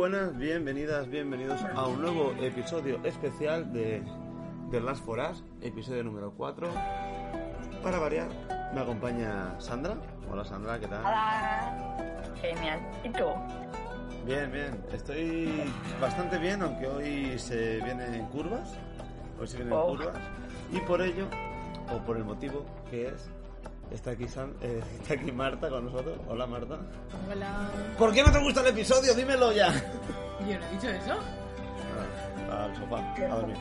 Buenas, bienvenidas, bienvenidos a un nuevo episodio especial de The Last for Us, episodio número 4. Para variar, me acompaña Sandra. Hola Sandra, ¿qué tal? Hola. Genial. ¿Y tú? Bien, bien. Estoy bastante bien, aunque hoy se viene en curvas. Hoy se viene en Oh. curvas. Y por ello, o por el motivo que es, está aquí, San- eh, está aquí Marta con nosotros. Hola Marta. Hola. ¿Por qué no te gusta el episodio? Dímelo ya. Yo no he dicho eso. Ah, al sofá, a dormir.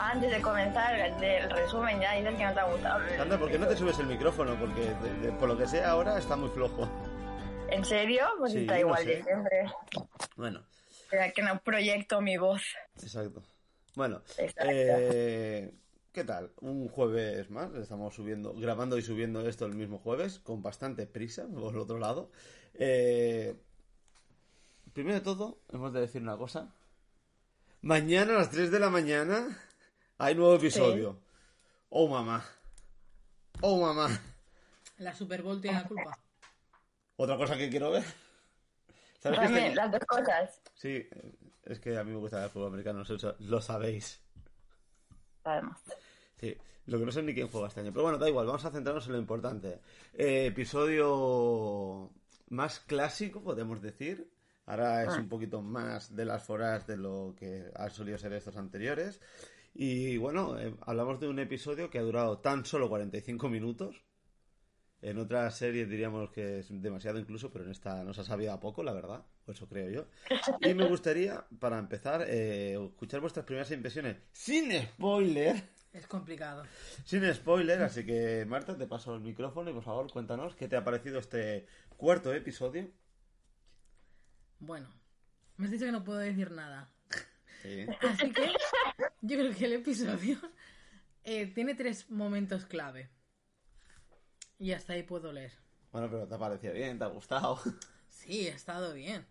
Antes de comenzar el, del resumen, ya dices que no te ha gustado. Sandra, ¿por qué no te subes el micrófono? Porque de- de- por lo que sea ahora está muy flojo. ¿En serio? Pues Sí, está no igual sé. de siempre. Bueno, Espera que no proyecto mi voz. exacto. Bueno, Exacto. eh, ¿qué tal? Un jueves más, estamos subiendo, grabando y subiendo esto el mismo jueves, con bastante prisa, por el otro lado. Eh, primero de todo, hemos de decir una cosa. Mañana a las 3 de la mañana hay nuevo episodio. Oh, mamá. Oh, mamá. La Super Bowl tiene la culpa. Otra cosa que quiero ver. ¿Sabes qué También, este- las dos cosas. Sí, es que a mí me gusta el fútbol americano, lo sabéis. Además. Sí, lo que no sé ni quién juega este año. Pero bueno, da igual, vamos a centrarnos en lo importante. Eh, episodio más clásico, podemos decir. Ahora es Ah. un poquito más de las foras de lo que han solido ser estos anteriores. Y bueno, eh, hablamos de un episodio que ha durado tan solo 45 minutos. En otras series diríamos que es demasiado incluso, pero en esta nos ha sabido a poco, la verdad. Eso creo yo. Y me gustaría, para empezar, eh, escuchar vuestras primeras impresiones sin spoiler. Es complicado. Sin spoiler, así que Marta, te paso el micrófono y por favor cuéntanos qué te ha parecido este cuarto episodio. Bueno, me has dicho que no puedo decir nada. Sí. Así que yo creo que el episodio eh, tiene tres momentos clave. Y hasta ahí puedo leer. Bueno, pero te ha parecido bien, te ha gustado. Sí, ha estado bien.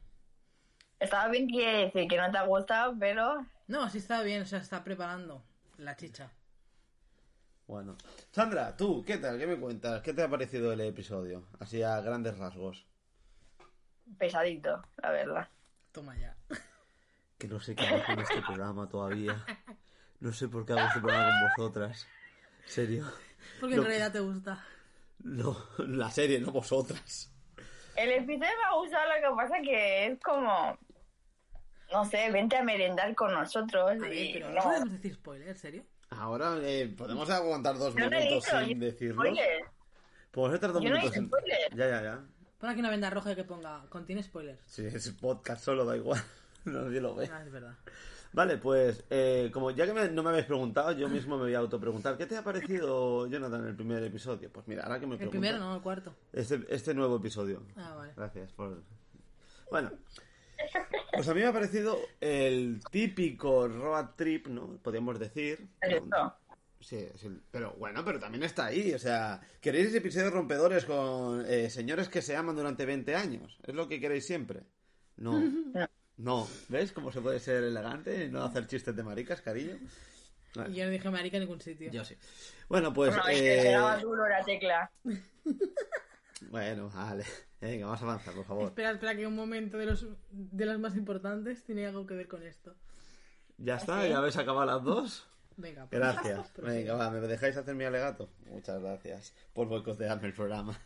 Estaba bien que decir que no te ha gustado, pero No, sí está bien, o sea, está preparando la chicha. Bueno. Sandra, tú, ¿qué tal? ¿Qué me cuentas? ¿Qué te ha parecido el episodio? Así a grandes rasgos. pesadito, la verdad. Toma ya. Que no sé qué hago con este programa todavía. No sé por qué hago este programa con vosotras. ¿Serio? Porque No. en realidad te gusta. No, la serie, no vosotras. El episodio me ha gustado, lo que pasa que es como... No sé, vente a merendar con nosotros. A ver, y pero no podemos decir spoiler, ¿en serio? Ahora eh, podemos aguantar dos no he minutos dicho, sin decirlo. Podemos estar dos Yo no minutos hice sin. spoiler. Ya, ya, ya. Pon aquí una venda roja que ponga, contiene spoilers. Sí, es podcast solo, da igual. Nadie lo ve. Ah, es verdad. Vale, pues eh, como ya que me- no me habéis preguntado, yo mismo me voy a autopreguntar. ¿Qué te ha parecido, Jonathan, el primer episodio? Pues mira, ahora que me El preguntas- primero, no, el cuarto. Este, este nuevo episodio. Ah, vale. Gracias por... Bueno, pues a mí me ha parecido el típico road trip, ¿no? Podríamos decir. Eso. Sí, pero bueno, pero también está ahí. O sea, ¿queréis episodios rompedores con eh, señores que se aman durante 20 años? ¿Es lo que queréis siempre? No. No. No. ¿Ves cómo se puede ser elegante y no hacer chistes de maricas, cariño? Vale. Y yo no dije marica en ningún sitio. Yo sí. Bueno, pues... No, es que eh, duro la tecla. Bueno, vale. Venga, vamos a avanzar, por favor. Espera, espera, que un momento de los, de los más importantes tiene algo que ver con esto. ¿Ya está? ¿Sí? ¿Ya habéis acabado las dos? Venga, pues. Gracias. Venga, va, ¿me dejáis hacer mi alegato? Muchas gracias por boicotearme el programa.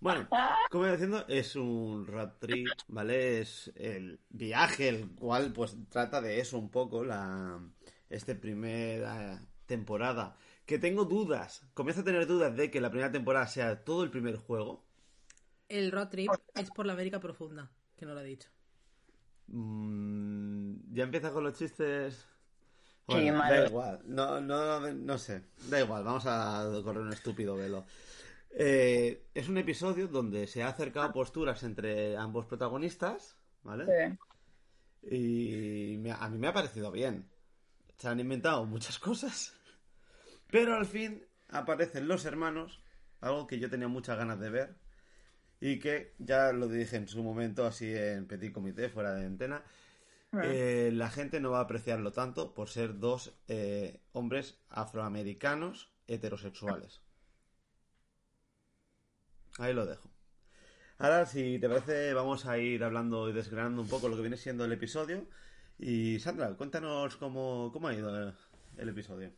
Bueno, como iba diciendo, es un road trip, ¿vale? Es el viaje, el cual pues trata de eso un poco, la este primera temporada. Que tengo dudas, comienzo a tener dudas de que la primera temporada sea todo el primer juego. El road trip es por la América profunda, que no lo he dicho. Mm, ya empieza con los chistes. Bueno, da madre. igual, no, no, no sé, da igual, vamos a correr un estúpido velo. Eh, es un episodio donde se ha acercado posturas entre ambos protagonistas, ¿vale? Sí. Y me- a mí me ha parecido bien. Se han inventado muchas cosas, pero al fin aparecen los hermanos, algo que yo tenía muchas ganas de ver y que ya lo dije en su momento así en Petit Comité, fuera de antena. eh, la gente no va a apreciarlo tanto por ser dos eh, hombres afroamericanos heterosexuales. Ahí lo dejo. Ahora, si te parece, vamos a ir hablando y desgranando un poco lo que viene siendo el episodio. Y Sandra, cuéntanos cómo, cómo ha ido el, el episodio.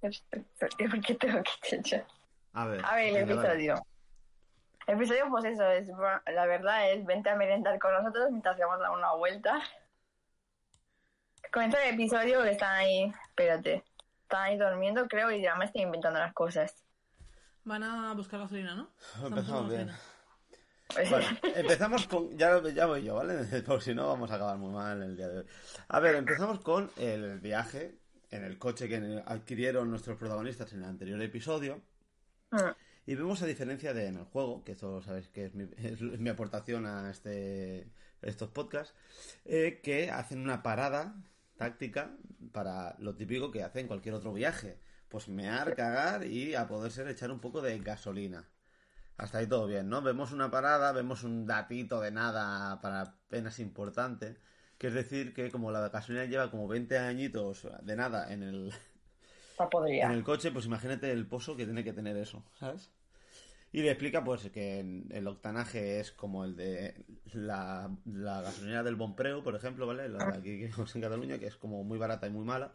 ¿Por qué tengo que? A ver, A ver, el episodio. El episodio, pues eso, es, la verdad es, vente a merendar con nosotros mientras vamos a dar una vuelta. Comienza el episodio que están ahí, espérate, están ahí durmiendo, creo, y ya me estoy inventando las cosas. Van a buscar gasolina, ¿no? Empezamos bien. Pues, Bueno, empezamos con. Ya, ya voy yo, ¿vale? Por si no, vamos a acabar muy mal el día de hoy. A ver, empezamos con el viaje en el coche que adquirieron nuestros protagonistas en el anterior episodio. mm, Y vemos a diferencia de en el juego, que eso sabéis que es mi, es mi aportación a este estos podcasts, eh, que hacen una parada táctica para lo típico que hacen cualquier otro viaje. Pues mear, cagar y a poder ser echar un poco de gasolina. Hasta ahí todo bien, ¿no? Vemos una parada, vemos un datito de nada para apenas importante. Que es decir, que como la gasolina lleva como 20 añitos de nada en el, podría. en el coche, pues imagínate el pozo que tiene que tener eso, ¿sabes? Y le explica pues que el octanaje es como el de la, la gasolinera del Bonpreu, por ejemplo, ¿vale? La de aquí que en Cataluña, que es como muy barata y muy mala.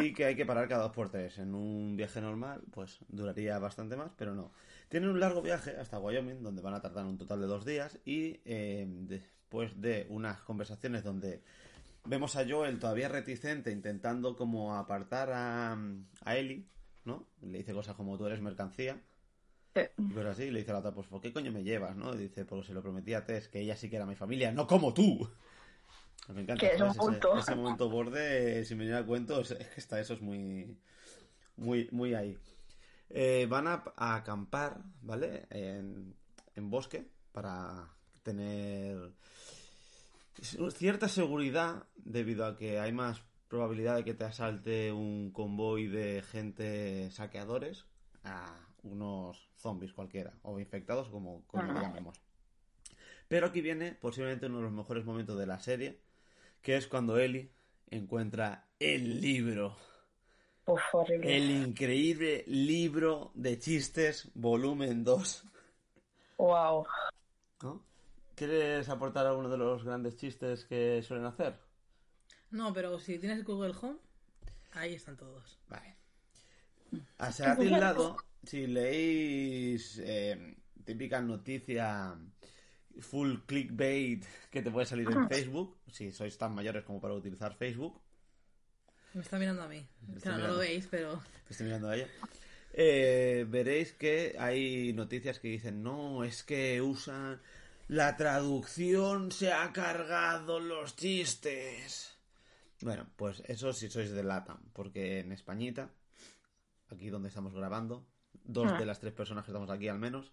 Y que hay que parar cada dos por tres. En un viaje normal, pues duraría bastante más, pero no. Tienen un largo viaje hasta Wyoming, donde van a tardar un total de dos días. Y eh, después de unas conversaciones donde vemos a Joel todavía reticente, intentando como apartar a, a Ellie, ¿no? Le dice cosas como tú eres mercancía. Sí. Y cosas así, le dice a la otra, pues ¿por qué coño me llevas, no? Y dice, porque se lo prometí a Tess, que ella sí que era mi familia, no como tú. Me encanta, Que es un ¿sabes? Ese- momento borde, si me llega a cuento, es, es que está, eso es muy, muy, muy ahí. Eh, van a, a acampar, ¿vale? En, en bosque para tener cierta seguridad debido a que hay más probabilidad de que te asalte un convoy de gente saqueadores a unos zombies cualquiera o infectados como, como llamemos. Pero aquí viene posiblemente uno de los mejores momentos de la serie, que es cuando Ellie encuentra el libro. Uf, horrible. El increíble libro de chistes, volumen 2. Wow. ¿no? ¿Quieres aportar alguno de los grandes chistes que suelen hacer? No, pero si tienes Google Home, ahí están todos. Vale. A ser lado, si leéis eh, típica noticia full clickbait que te puede salir en Facebook, si sois tan mayores como para utilizar Facebook, Me está mirando a mí. Claro, no mirando. lo veis, pero... que estoy mirando a ella, eh, veréis que hay noticias que dicen, no, es que usan... La traducción se ha cargado los chistes. Bueno, pues eso si sois de LATAM, porque en Españita, aquí donde estamos grabando, dos Ah. de las tres personas que estamos aquí al menos,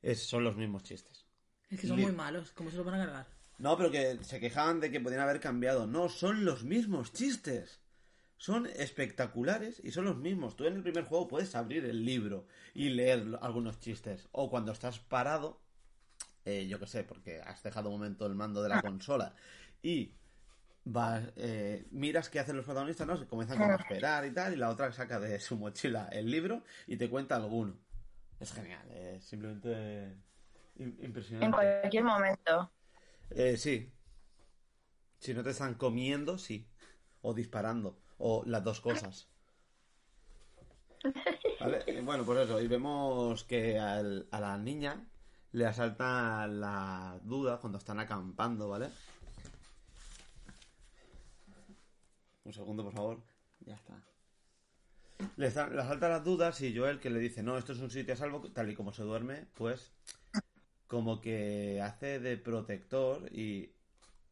es- son los mismos chistes. Es que son Li- muy malos. ¿Cómo se los van a cargar? No, pero que se quejaban de que podían haber cambiado. No, son los mismos chistes. Son espectaculares y son los mismos. Tú en el primer juego puedes abrir el libro y leer algunos chistes. O cuando estás parado, eh, yo qué sé, porque has dejado un momento el mando de la consola y vas, eh, miras qué hacen los protagonistas, ¿no? Se comienzan como a esperar y tal, y la otra saca de su mochila el libro y te cuenta alguno. Es genial, es simplemente im- impresionante. En cualquier momento. Eh, sí. Si no te están comiendo, sí. O disparando. O las dos cosas. ¿Vale? Eh, Bueno, pues eso. Y vemos que al- a la niña le asalta la duda cuando están acampando, ¿vale? Un segundo, por favor. Ya está. Le, sa- le asalta las dudas y Joel que le dice, no, esto es un sitio a salvo, tal y como se duerme, pues como que hace de protector y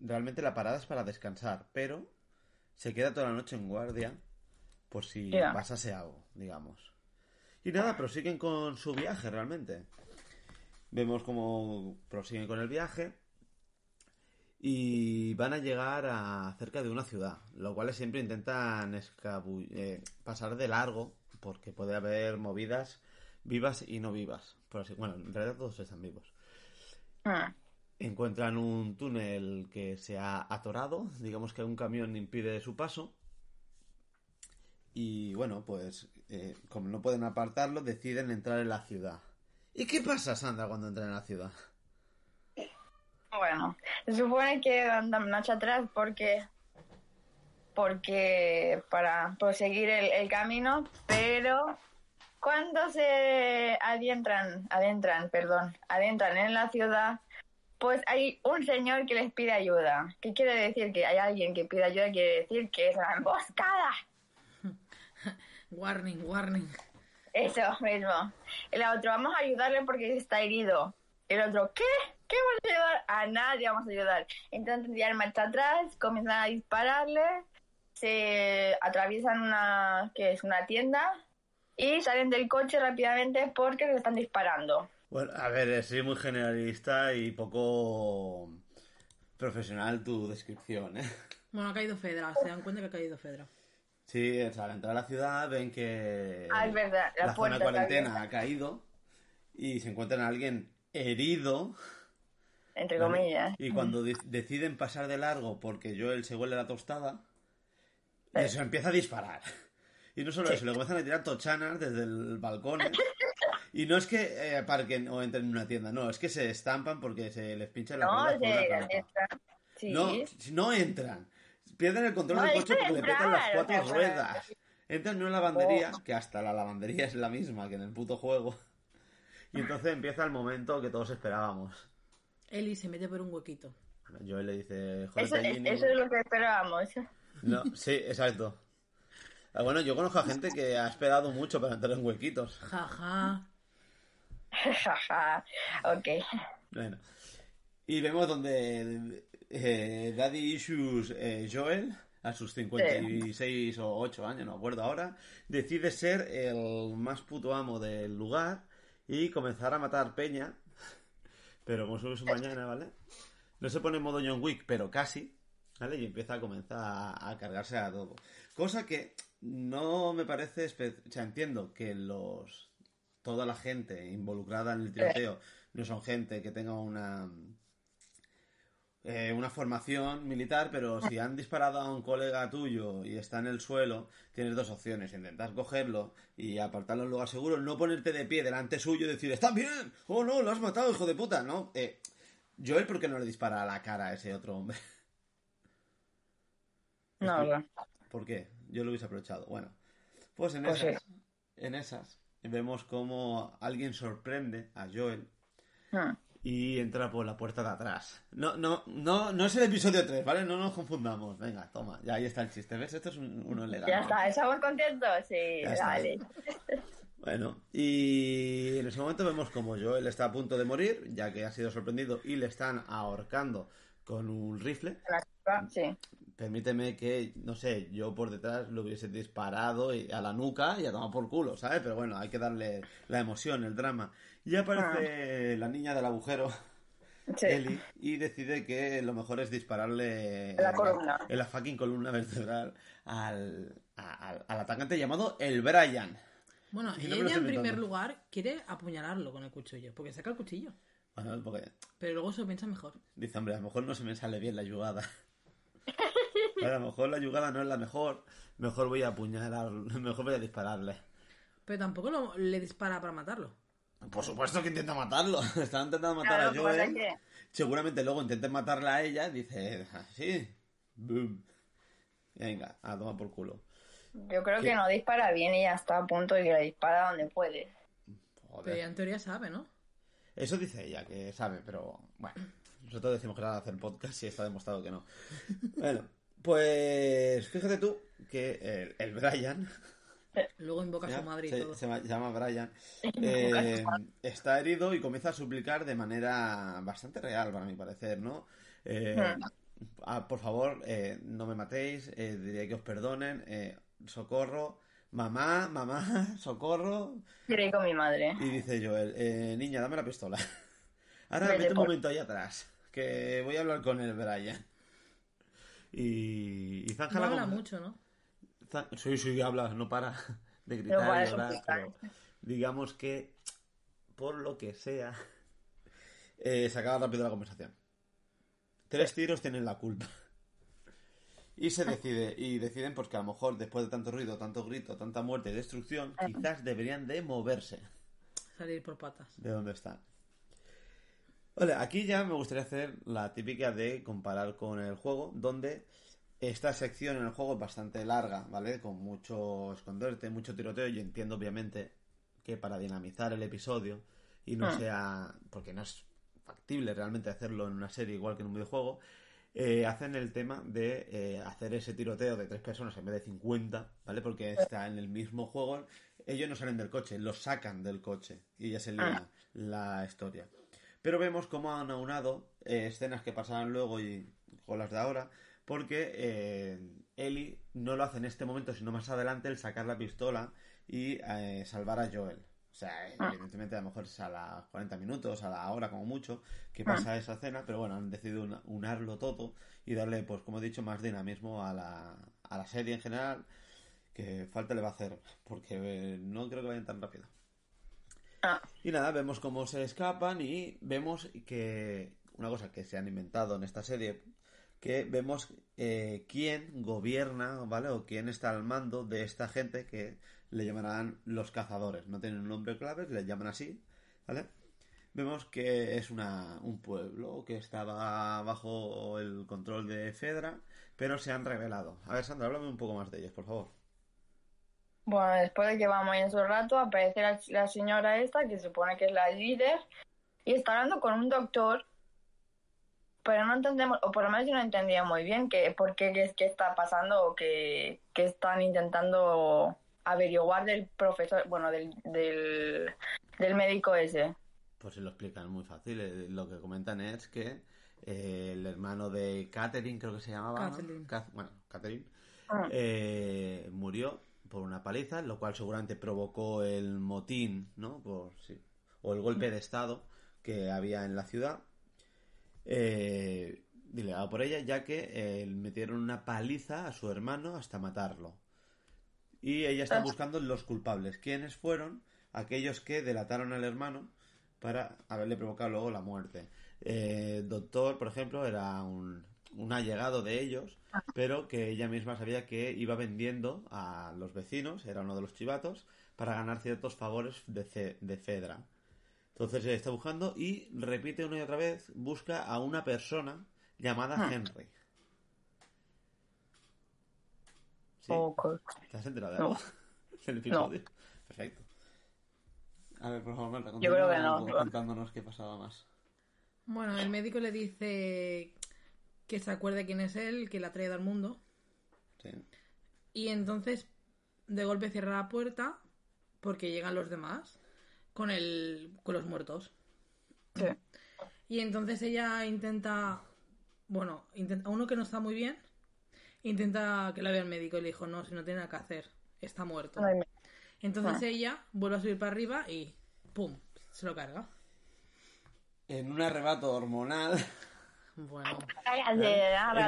realmente la parada es para descansar, pero se queda toda la noche en guardia por si Ya. pasase algo, digamos. Y nada, prosiguen con su viaje realmente. Vemos como prosiguen con el viaje y van a llegar a cerca de una ciudad, lo cual siempre intentan eh, pasar de largo porque puede haber movidas vivas y no vivas. Por así, bueno, en realidad todos están vivos. Mm. Encuentran un túnel que se ha atorado, digamos que un camión impide su paso. Y bueno, pues eh, como no pueden apartarlo, deciden entrar en la ciudad. ¿Y qué pasa, Sandra, cuando entra en la ciudad? Bueno, se supone que andan marcha atrás porque porque para proseguir el, el camino, pero cuando se adentran, adentran, perdón, adentran en la ciudad, pues hay un señor que les pide ayuda. ¿Qué quiere decir? Que hay alguien que pide ayuda, quiere decir que es una emboscada. Warning, warning. Eso mismo. El otro, vamos a ayudarle porque está herido. El otro, ¿qué? ¿Qué vamos a ayudar? A nadie vamos a ayudar. Entonces ya marcha atrás, comienzan a dispararle, se atraviesan una, que es una tienda, y salen del coche rápidamente porque se están disparando. Bueno, a ver, soy muy generalista y poco profesional tu descripción, ¿eh? Bueno, ha caído Fedra, se dan cuenta que ha caído Fedra. Sí, o sea, al entrar a la ciudad ven que Ah, es verdad, la la zona de cuarentena ha caído y se encuentran a alguien herido. Entre ¿vale? comillas. Y cuando de- deciden pasar de largo porque Joel se huele la tostada, Eh. se empieza a disparar. Y no solo eso, le comienzan a tirar tochanas desde el balcón. ¿eh? Y no es que eh, parquen o entren en una tienda, no, es que se estampan porque se les pincha la No, rueda con una sí. No, no entran. Pierden el control No, del coche porque le petan las o cuatro ruedas. Entran en una lavandería, Oh. que hasta la lavandería es la misma que en el puto juego. Y entonces empieza el momento que todos esperábamos. Eli se mete por un huequito. Joel le dice, Eso, "Jódete, es, Ginny". eso es lo que esperábamos. No, sí, exacto. Ah, Bueno, yo conozco a gente que ha esperado mucho para entrar en huequitos. Jaja. Jaja. ok. Bueno. Y vemos donde eh, Daddy Issues eh, Joel, a sus 56 o 8 años, no acuerdo ahora, decide ser el más puto amo del lugar y comenzar a matar peña. Pero como sube su mañana, ¿vale? No se pone en modo John Wick, pero casi, ¿vale? Y empieza a comenzar a, a cargarse a todo. Cosa que no me parece... O sea, entiendo que los... Toda la gente involucrada en el tiroteo no son gente que tenga una... eh, una formación militar, pero si han disparado a un colega tuyo y está en el suelo, tienes dos opciones: intentar cogerlo y apartarlo en un lugar seguro, no ponerte de pie delante suyo y decir, ¡Está bien! ¡Oh no, lo has matado, hijo de puta! No, eh, Joel, ¿por qué no le dispara a la cara a ese otro hombre? No, no. ¿Por qué? Yo lo hubiese aprovechado. Bueno, pues en Pues esas, en esas vemos como alguien sorprende a Joel Hmm. Y entra por la puerta de atrás. No, no, no, no es el episodio 3, ¿vale? No nos confundamos. Venga, toma, ya ahí está el chiste. ¿Ves? Esto es un- uno legal. Ya está, ¿estamos contentos? Sí, Ya está. dale. Bueno, y en ese momento vemos como Joel está a punto de morir, ya que ha sido sorprendido y le están ahorcando con un rifle. Sí. Permíteme que, no sé, yo por detrás lo hubiese disparado y- a la nuca y a tomar por culo, ¿sabes? Pero bueno, hay que darle la emoción, el drama. Y aparece la niña del agujero, sí. Ellie, y decide que lo mejor es dispararle En la columna. en la fucking columna vertebral al, al- al atacante llamado el Brian. Bueno, no ella en primer lugar quiere apuñalarlo con el cuchillo, porque saca el cuchillo. Bueno, porque Pero luego se lo piensa mejor. dice, hombre, a lo mejor no se me sale bien la jugada. a lo mejor la jugada no es la mejor. Mejor voy a apuñalar, mejor voy a dispararle. Pero tampoco lo- le dispara para matarlo. Por supuesto que intenta matarlo. Están intentando matar Claro, a Joel. que- Seguramente luego intenten matarla a ella. Dice, sí. Boom. Venga, a tomar por culo. Yo creo ¿Qué? que no dispara bien y ya está a punto de que le dispara donde puede. Joder. Pero ella en teoría sabe, ¿no? Eso dice ella, que sabe, pero bueno. Nosotros decimos que nada hacer podcast y está demostrado que no. Bueno, pues fíjate tú que el, el Brian, Luego invoca a su madre y se- todo. se llama- Brian, eh, está herido y comienza a suplicar de manera bastante real, para mi parecer, ¿no? Eh, ah, por favor, eh, no me matéis, eh, diría que os perdonen, eh, socorro, mamá, mamá, socorro. Quiero ir con mi madre. Y dice Joel, eh, niña, dame la pistola. Ahora Vete un por- momento ahí atrás, que voy a hablar con el Brian. Y, y Zanja No la habla mucho, ¿no? Zan- Sí, sí, habla, no para de gritar No y llorar, pero digamos que, por lo que sea, eh, se acaba rápido la conversación. Tres tiros tienen la culpa. Y se decide, y deciden pues que a lo mejor después de tanto ruido, tanto grito, tanta muerte y destrucción, quizás deberían de moverse. salir por patas. de dónde están. Vale, aquí ya me gustaría hacer la típica de comparar con el juego, donde esta sección en el juego es bastante larga, ¿vale? Con mucho esconderte, mucho tiroteo. Yo entiendo, obviamente, que para dinamizar el episodio y no Ah. sea. porque no es factible realmente hacerlo en una serie igual que en un videojuego. eh, hacen el tema de eh, hacer ese tiroteo de tres personas en vez de 50, ¿vale? Porque está en el mismo juego. Ellos no salen del coche, los sacan del coche. Y ya se lía la historia. Pero vemos cómo han aunado eh, escenas que pasarán luego y con las de ahora. Porque eh, Ellie no lo hace en este momento, sino más adelante el sacar la pistola y eh, salvar a Joel. O sea, Ah. evidentemente a lo mejor es a las 40 minutos, a la hora como mucho, que pasa esa escena, pero bueno, han decidido una- unarlo todo y darle, pues como he dicho, más dinamismo a la, a la serie en general, que falta le va a hacer, porque eh, no creo que vayan tan rápido. Ah, Y nada, vemos cómo se escapan y vemos que una cosa que se han inventado en esta serie, que vemos eh, quién gobierna, ¿vale? O quién está al mando de esta gente que le llamarán los cazadores. No tienen un nombre clave, les llaman así, ¿vale? Vemos que es una, un pueblo que estaba bajo el control de Fedra, pero se han revelado. A ver, Sandra, háblame un poco más de ellos, por favor. Bueno, después de que vamos en su rato, aparece la, la señora esta, que se supone que es la líder, y está hablando con un doctor, pero no entendemos, o por lo menos yo no entendía muy bien que, por qué, qué, es- qué está pasando o que, que están intentando averiguar del profesor, bueno, del, del, del médico ese. Pues se lo explican muy fácil. Eh, Lo que comentan es que eh, el hermano de Catherine, creo que se llamaba. Kath- bueno, Catherine. Ah. eh, murió por una paliza, lo cual seguramente provocó el motín, ¿no? Por, sí, o el golpe de estado que había en la ciudad. Eh, delegado por ella, ya que eh, metieron una paliza a su hermano hasta matarlo. Y ella está Ah. buscando los culpables. ¿Quiénes fueron? Aquellos que delataron al hermano para haberle provocado luego la muerte. Eh, el doctor, por ejemplo, era un, un allegado de ellos, pero que ella misma sabía que iba vendiendo a los vecinos, era uno de los chivatos, para ganar ciertos favores de, Ce- de Fedra. Entonces eh, está buscando y repite una y otra vez, busca a una persona llamada Ah. Henry. ¿Sí? Ok. ¿Te has enterado de algo? Perfecto. A ver, por favor, Marta, Yo creo que no. contándonos qué pasaba más. Bueno, el médico le dice que se acuerde quién es él, que la ha traído al mundo. Sí. Y entonces de golpe cierra la puerta porque llegan los demás con el con los muertos. Sí. Y entonces ella intenta, bueno, intenta uno que no está muy bien, intenta que la vea el médico y le dijo, "No, si no tiene nada que hacer, está muerto." Ay, me- Entonces Ah. ella vuelve a subir para arriba y pum, se lo carga. En un arrebato hormonal, Bueno, en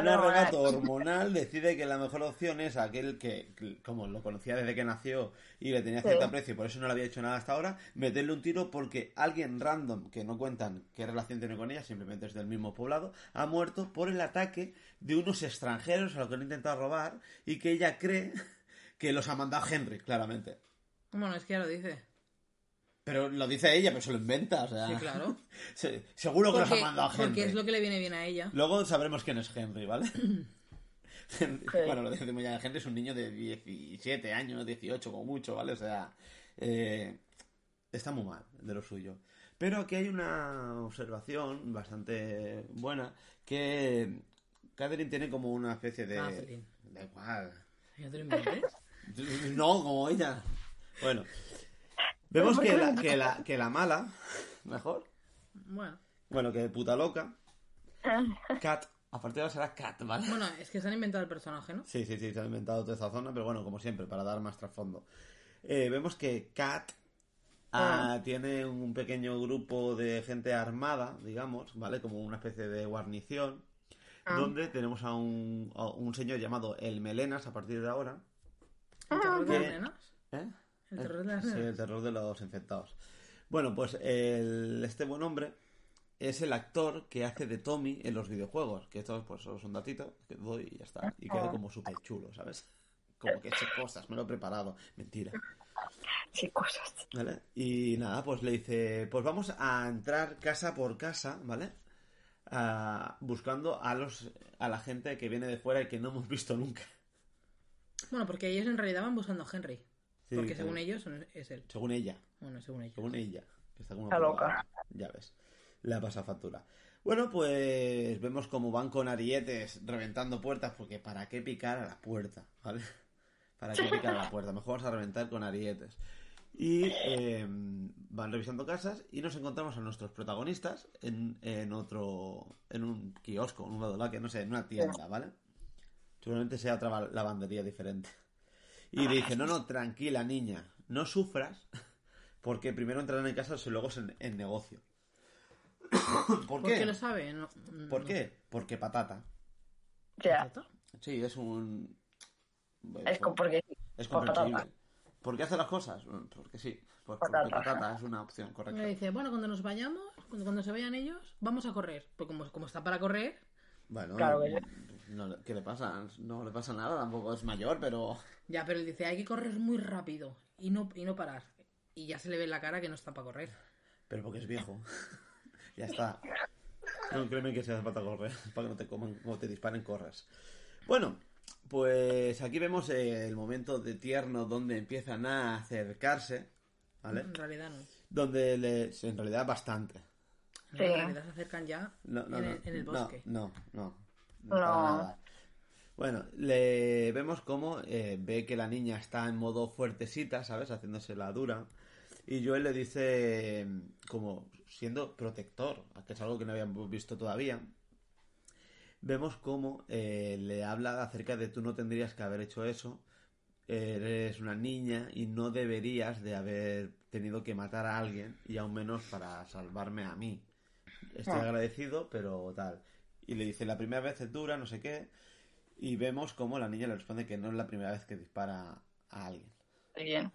un arrebato hormonal decide que la mejor opción es aquel que, como lo conocía desde que nació y le tenía Sí. cierto aprecio y por eso no le había hecho nada hasta ahora, meterle un tiro porque alguien random, que no cuentan qué relación tiene con ella, simplemente es del mismo poblado, ha muerto por el ataque de unos extranjeros a los que han intentado robar y que ella cree que los ha mandado Henry, claramente. bueno, es que ya lo dice. Pero lo dice ella, pero se lo inventa, o sea... Sí, claro. se- seguro que los Porque, ha mandado Henry. porque es lo que le viene bien a ella. Luego sabremos quién es Henry, ¿vale? Henry- Sí. Bueno, lo decimos ya, Henry es un niño de 17 años, 18 como mucho, ¿vale? O sea, eh, está muy mal de lo suyo. Pero aquí hay una observación bastante buena que Catherine tiene como una especie de... Catherine. Da igual. ¿Ya te lo inventes? No, como ella. Bueno. Vemos que la, que la, que la mala, mejor, Bueno. bueno, que puta loca, Cat, a partir de ahora será Cat, ¿vale? Bueno, es que se han inventado el personaje, ¿no? Sí, sí, sí, se ha inventado toda esa zona, pero bueno, como siempre, para dar más trasfondo. Eh, vemos que Kat ah, tiene un pequeño grupo de gente armada, digamos, ¿vale? Como una especie de guarnición, Ah. donde tenemos a un, a un señor llamado El Melenas a partir de ahora. ¿El las ¿Qué? nenas? ¿Eh? ¿El terror de las Sí, el terror de los infectados. Bueno, pues el- este buen hombre es el actor que hace de Tommy en los videojuegos. Que esto pues solo es un datito que doy y ya está. Y queda como súper chulo, ¿sabes? como que sé cosas, me lo he preparado. Mentira. Sí, cosas. ¿Vale? Y nada, pues le dice, pues vamos a entrar casa por casa, ¿vale? Buscando a los a la gente que viene de fuera y que no hemos visto nunca. Bueno, porque ellos en realidad van buscando a Henry. Sí, porque claro. según ellos son- es él. Según ella, Bueno, según ellos. según ella, que está como Está loca. Ya ves, le ha pasado factura. Bueno, pues vemos cómo van con arietes reventando puertas, porque ¿para qué picar a la puerta? ¿Vale? ¿Para qué picar a la puerta? Mejor vamos a reventar con arietes. Y eh, van revisando casas y nos encontramos a nuestros protagonistas en, en otro, en un kiosco, en un que no sé, en una tienda, ¿vale? Seguramente sea otra va- lavandería diferente. Y le dice, no, no, tranquila niña, no sufras, porque primero entrarán en casa y luego es en, en negocio. ¿Por ¿Por qué? qué lo sabe? No- ¿Por no. qué? Porque patata. Ya. Sí, es un... Es porque sí. Es comprensible. patata. ¿Por qué hace las cosas? Mm, Porque sí. Pues Patata. porque patata es una opción correcta. Le dice, bueno, cuando nos vayamos, cuando, cuando se vayan ellos, vamos a correr. Pues como, como está para correr, Bueno, Claro que no le- ¿qué le pasa? No le pasa nada, tampoco es mayor, pero... ya, pero él dice, hay que correr muy rápido y no, y no parar. Y ya se le ve en la cara que no está para correr. Pero porque es viejo. ya está. No, créeme que se hace falta correr. Para que no te coman o te disparen, corras. Bueno, pues aquí vemos el momento de tierno donde empiezan a acercarse. ¿Vale? En realidad no. Donde les, en realidad bastante. En Sí. realidad se acercan ya No, no, en, no, el, en el no, bosque. No, no. No. nada. Bueno, le vemos como eh, ve que la niña está en modo fuertecita, ¿sabes? Haciéndose la dura. Y Joel le dice, como siendo protector, que es algo que no habíamos visto todavía. Vemos cómo eh, le habla acerca de tú no tendrías que haber hecho eso. Eres una niña y no deberías de haber tenido que matar a alguien y aún menos para salvarme a mí. Estoy Ah. agradecido, pero tal. Y le dice, la primera vez es dura, no sé qué. Y vemos cómo la niña le responde que no es la primera vez que dispara a alguien. Bien.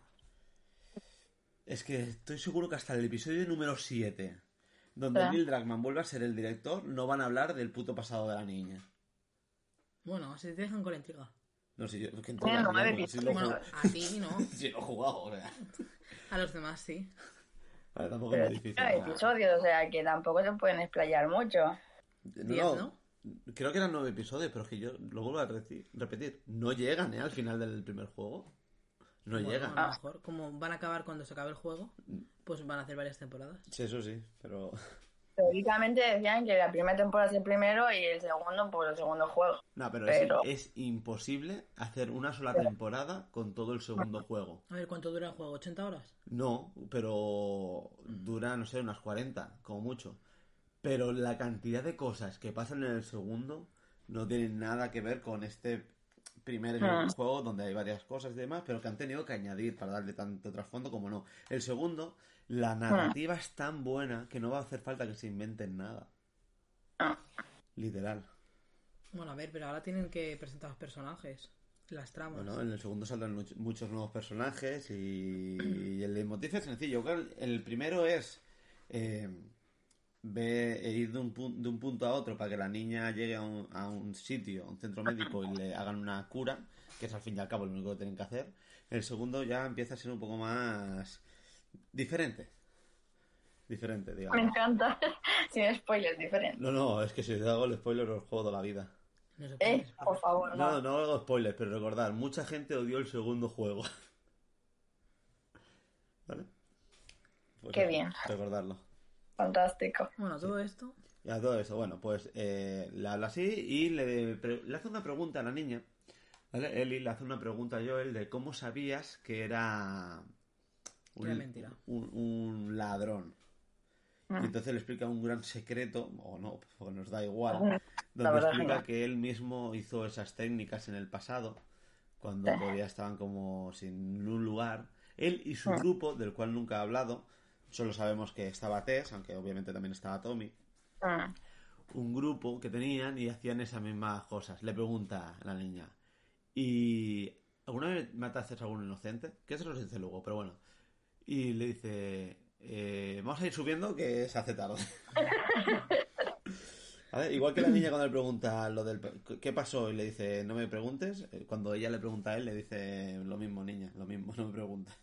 Es que estoy seguro que hasta el episodio número 7, donde. Neil Druckmann vuelve a ser el director, no van a hablar del puto pasado de la niña. Bueno, se te dejan con la intriga. No sé, yo que Bueno, tío, porque si Bueno, a ti no. si lo he jugado, o sea. A los demás sí. Vale, tampoco Pero es muy difícil. un o sea. episodio, o sea que tampoco se pueden explayar mucho. No, Diez, no, ¿no? Creo que eran nueve episodios, pero es que yo lo vuelvo a repetir. No llegan, ¿eh? Al final del primer juego. No Bueno, llegan. A lo mejor, como van a acabar cuando se acabe el juego, pues van a hacer varias temporadas. Sí, eso sí, pero... Teóricamente decían que la primera temporada es el primero y el segundo, pues el segundo juego. No, pero, Pero- Es, es imposible hacer una sola temporada con todo el segundo juego. A ver, ¿cuánto dura el juego? ¿80 horas? No, pero dura, no sé, unas 40, como mucho. Pero la cantidad de cosas que pasan en el segundo no tienen nada que ver con este primer Ah. juego donde hay varias cosas y demás, pero que han tenido que añadir para darle tanto trasfondo como no. El segundo, la narrativa es tan buena que no va a hacer falta que se inventen nada. Ah. Literal. Bueno, a ver, pero ahora tienen que presentar los personajes, las tramas. Bueno, en el segundo saldrán much- muchos nuevos personajes y, y el leitmotiv es sencillo. El primero es eh, ve- e ir de un, pun- de un punto a otro para que la niña llegue a un, a un sitio, a un centro médico y le hagan una cura, que es al fin y al cabo lo único que tienen que hacer. El segundo ya empieza a ser un poco más diferente. Diferente, Me digamos. encanta. Sin spoilers, diferente. No, no, es que si te hago el spoiler os juego toda la vida. No Eh, por favor, No, no. no hago spoilers, pero recordad, mucha gente odió el segundo juego. ¿Vale? Pues Qué bien. Recordarlo. Fantástico. Bueno, todo esto. Y a todo eso, bueno, pues eh, le habla así y le, le hace una pregunta a la niña. ¿Vale? Eli le hace una pregunta a Joel de cómo sabías que era era mentira. un, un ladrón. Ah. Y entonces le explica un gran secreto, o no, porque nos da igual, donde explica que él mismo hizo esas técnicas en el pasado, cuando todavía estaban como sin un lugar. Él y su Ah. grupo, del cual nunca ha hablado, solo sabemos que estaba Tess, aunque obviamente también estaba Tommy, Mm. un grupo que tenían y hacían esas mismas cosas. Le pregunta a la niña, ¿y alguna vez mataste a algún inocente? Que eso lo dice luego, pero bueno. Y le dice, eh, vamos a ir subiendo que se hace tarde. A ver, igual que la niña cuando le pregunta lo del qué pasó y le dice no me preguntes, eh, cuando ella le pregunta a él le dice lo mismo niña, lo mismo, no me preguntes.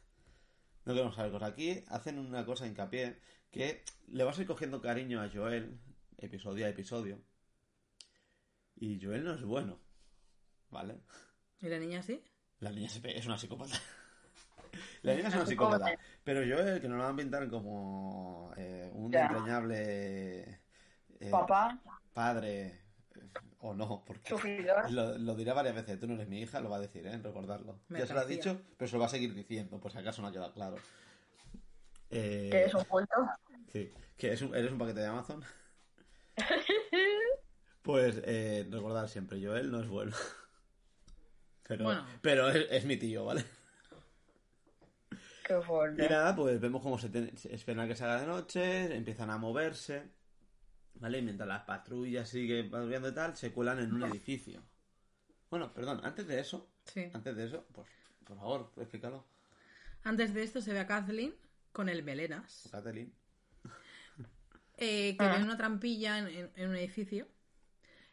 No queremos saber cosas. Aquí hacen una cosa hincapié que le vas a ir cogiendo cariño a Joel episodio a episodio y Joel no es bueno, ¿vale? ¿Y la niña sí? La niña es una psicópata. La niña es una psicópata. Pero Joel, que nos lo van a pintar como eh, un Ya. entrañable eh, Papá, padre o no, porque lo, lo dirá varias veces. Tú no eres mi hija, lo va a decir, ¿eh? Recordarlo. Me ya se lo ha dicho, pero se lo va a seguir diciendo, por si acaso no ha quedado claro. Eh, Que es un culto. Sí, que es un- eres un paquete de Amazon. Pues eh, recordar siempre, Joel no es bueno. Pero, Bueno. pero es, es mi tío, ¿vale? Qué Y fuerte. nada, pues vemos cómo se, ten- se esperan a que se haga de noche, empiezan a moverse, ¿vale? Y mientras las patrullas siguen patrullando y tal, se cuelan en un edificio. Bueno, perdón, antes de eso, Sí. antes de eso, pues, por favor, explícalo, Antes de esto se ve a Kathleen con el melenas, Kathleen. eh, que Ah. ven una trampilla en, en- en un edificio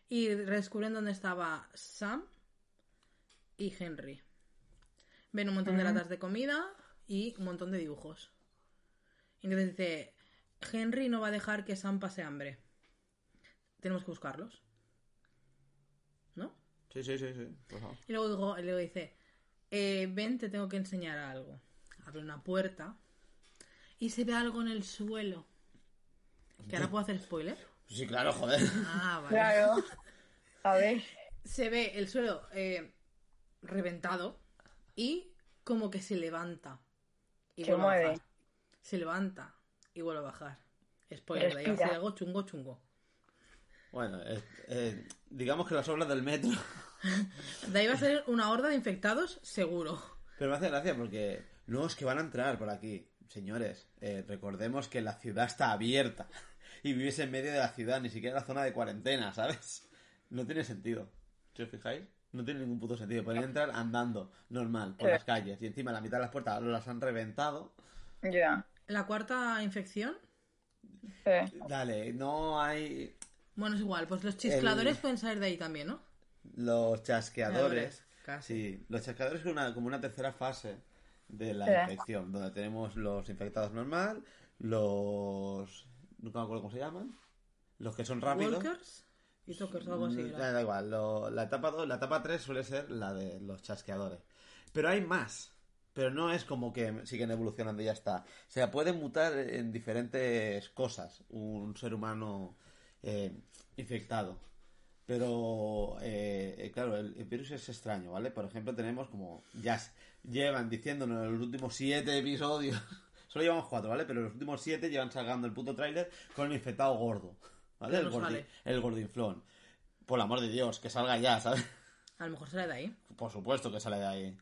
y descubren dónde estaba Sam y Henry. Ven un montón de latas de comida y un montón de dibujos. Y entonces dice, Henry no va a dejar que Sam pase hambre. Tenemos que buscarlos. ¿No? Sí, sí, sí, sí, por favor. Y luego, digo- luego dice, eh, ven, te tengo que enseñar algo. Abre una puerta y se ve algo en el suelo. Que ahora puedo hacer spoiler. Sí, claro, joder. Ah, vale. Claro. A ver. Se ve el suelo eh, reventado y como que se levanta. Y Se vuelve a mueve. bajar. Se levanta y vuelve a bajar. Spoiler, de ahí va a ser algo chungo chungo. Bueno, eh, eh, digamos que las obras del metro. De ahí va a ser una horda de infectados, seguro. Pero me hace gracia porque no es que van a entrar por aquí. Señores, eh, recordemos que la ciudad está abierta y vives en medio de la ciudad, ni siquiera en la zona de cuarentena, ¿sabes? No tiene sentido. Si os fijáis, no tiene ningún puto sentido. Podrían entrar andando, normal, por Sí. las calles y encima la mitad de las puertas las han reventado. Ya. La cuarta infección, Sí. Dale, no hay bueno, es igual, pues los chiscladores pueden salir de ahí también, ¿no? los chasqueadores. Casi. Sí, los chasqueadores es una, como una tercera fase de la Sí. infección, donde tenemos los infectados normal, los... Nunca me acuerdo cómo se llaman. Los que son rápidos. Walkers y Talkers o algo así. Mm, era. Da igual, lo- la etapa 2, la etapa 3 suele ser la de los chasqueadores. Pero hay más. Pero no es como que siguen evolucionando y ya está. O sea, puede mutar en diferentes cosas un ser humano eh, infectado. Pero, eh, eh, claro, el, el virus es extraño, ¿vale? Por ejemplo, tenemos como. Ya llevan diciéndonos en los últimos siete episodios. Solo llevamos cuatro, ¿vale? Pero los últimos siete llevan sacando el puto tráiler con el infectado gordo. ¿Vale? El, gordi- sale. el gordinflón. Por el amor de Dios, que salga ya, ¿sabes? A lo mejor sale de ahí. Por supuesto que sale de ahí.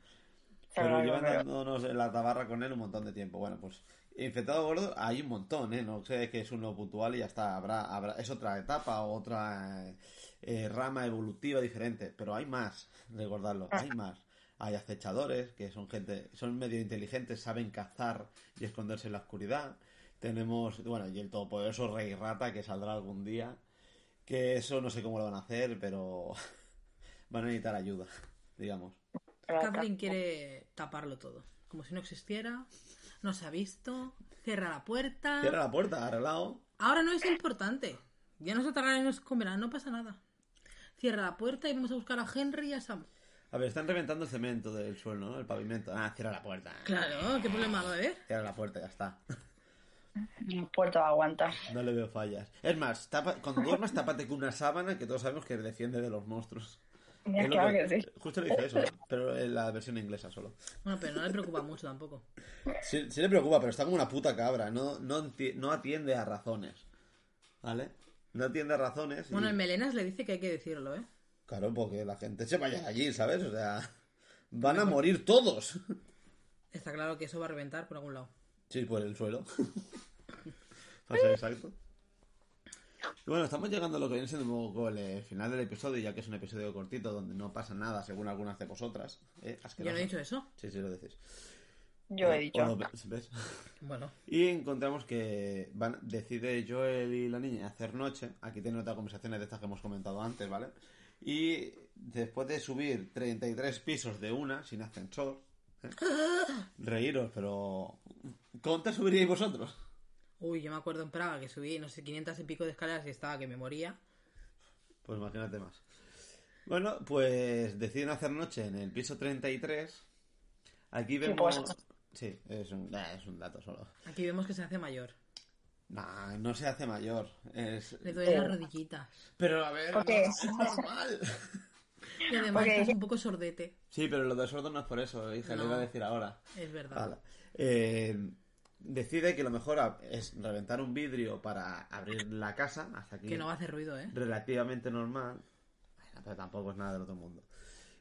Pero llevan dándonos en la tabarra con él un montón de tiempo. Bueno, pues infectado gordo hay un montón, ¿eh? No sé que es uno puntual y ya está. Habrá, habrá, es otra etapa o otra eh, eh, rama evolutiva diferente. Pero hay más, recordarlo, hay más. Hay acechadores, que son gente, son medio inteligentes, saben cazar y esconderse en la oscuridad. Tenemos, bueno, y el todopoderoso Rey Rata que saldrá algún día. Que eso no sé cómo lo van a hacer, pero van a necesitar ayuda, digamos. Kathleen quiere taparlo todo. Como si no existiera. No se ha visto. Cierra la puerta. Cierra la puerta, arreglado. Ahora no es importante. Ya nos atarán y nos comerán. No pasa nada. Cierra la puerta y vamos a buscar a Henry y a Sam. A ver, están reventando el cemento del suelo, ¿no? El pavimento. Ah, cierra la puerta. Claro, ¿qué problema va a haber? Cierra la puerta, ya está. La puerta va a aguantar. No le veo fallas. Es más, tapa, cuando duermas, tápate con una sábana que todos sabemos que defiende de los monstruos. Ya, Es lo claro que sí. Justo le dice eso, pero en la versión inglesa solo. Bueno, pero no le preocupa mucho tampoco. Sí, sí le preocupa, pero está como una puta cabra. No, no, no atiende a razones. ¿Vale? No atiende a razones. y- Bueno, el Melenas le dice que hay que decirlo, ¿eh? Claro, porque la gente se vaya allí, ¿sabes? O sea, van a morir todos. Está claro que eso va a reventar por algún lado. Sí, por el suelo. Para ser exacto. Bueno, estamos llegando a lo que viene siendo un poco el eh, final del episodio, ya que es un episodio cortito donde no pasa nada, según algunas de vosotras. ¿eh? Yo no he dicho eso. Sí, sí, lo decís. Yo he dicho. Bueno, Y encontramos que van, decide Joel y la niña hacer noche. Aquí tienen otras conversaciones de estas que hemos comentado antes, ¿vale? Y después de subir 33 pisos de una, sin ascensor, ¿eh? reíros, pero ¿cuántas subiríais vosotros? Uy, yo me acuerdo en Praga que subí, no sé, 500 y pico de escaleras y estaba que me moría. Pues imagínate más. Bueno, pues deciden hacer noche en el piso 33. Aquí vemos... pues. Sí, es un, eh, es un dato solo. Aquí vemos que se hace mayor. Nah, no se hace mayor. Es... Le duelen las rodillitas. Pero a ver, no, es normal. Y además Porque- estás un poco sordete. Sí, pero lo de sordo no es por eso, hija, lo No. iba a decir ahora. Es verdad. Eh, decide que lo mejor es reventar un vidrio para abrir la casa, hasta aquí Que no va a hacer ruido, ¿eh? relativamente normal. Bueno, pero tampoco es nada del otro mundo.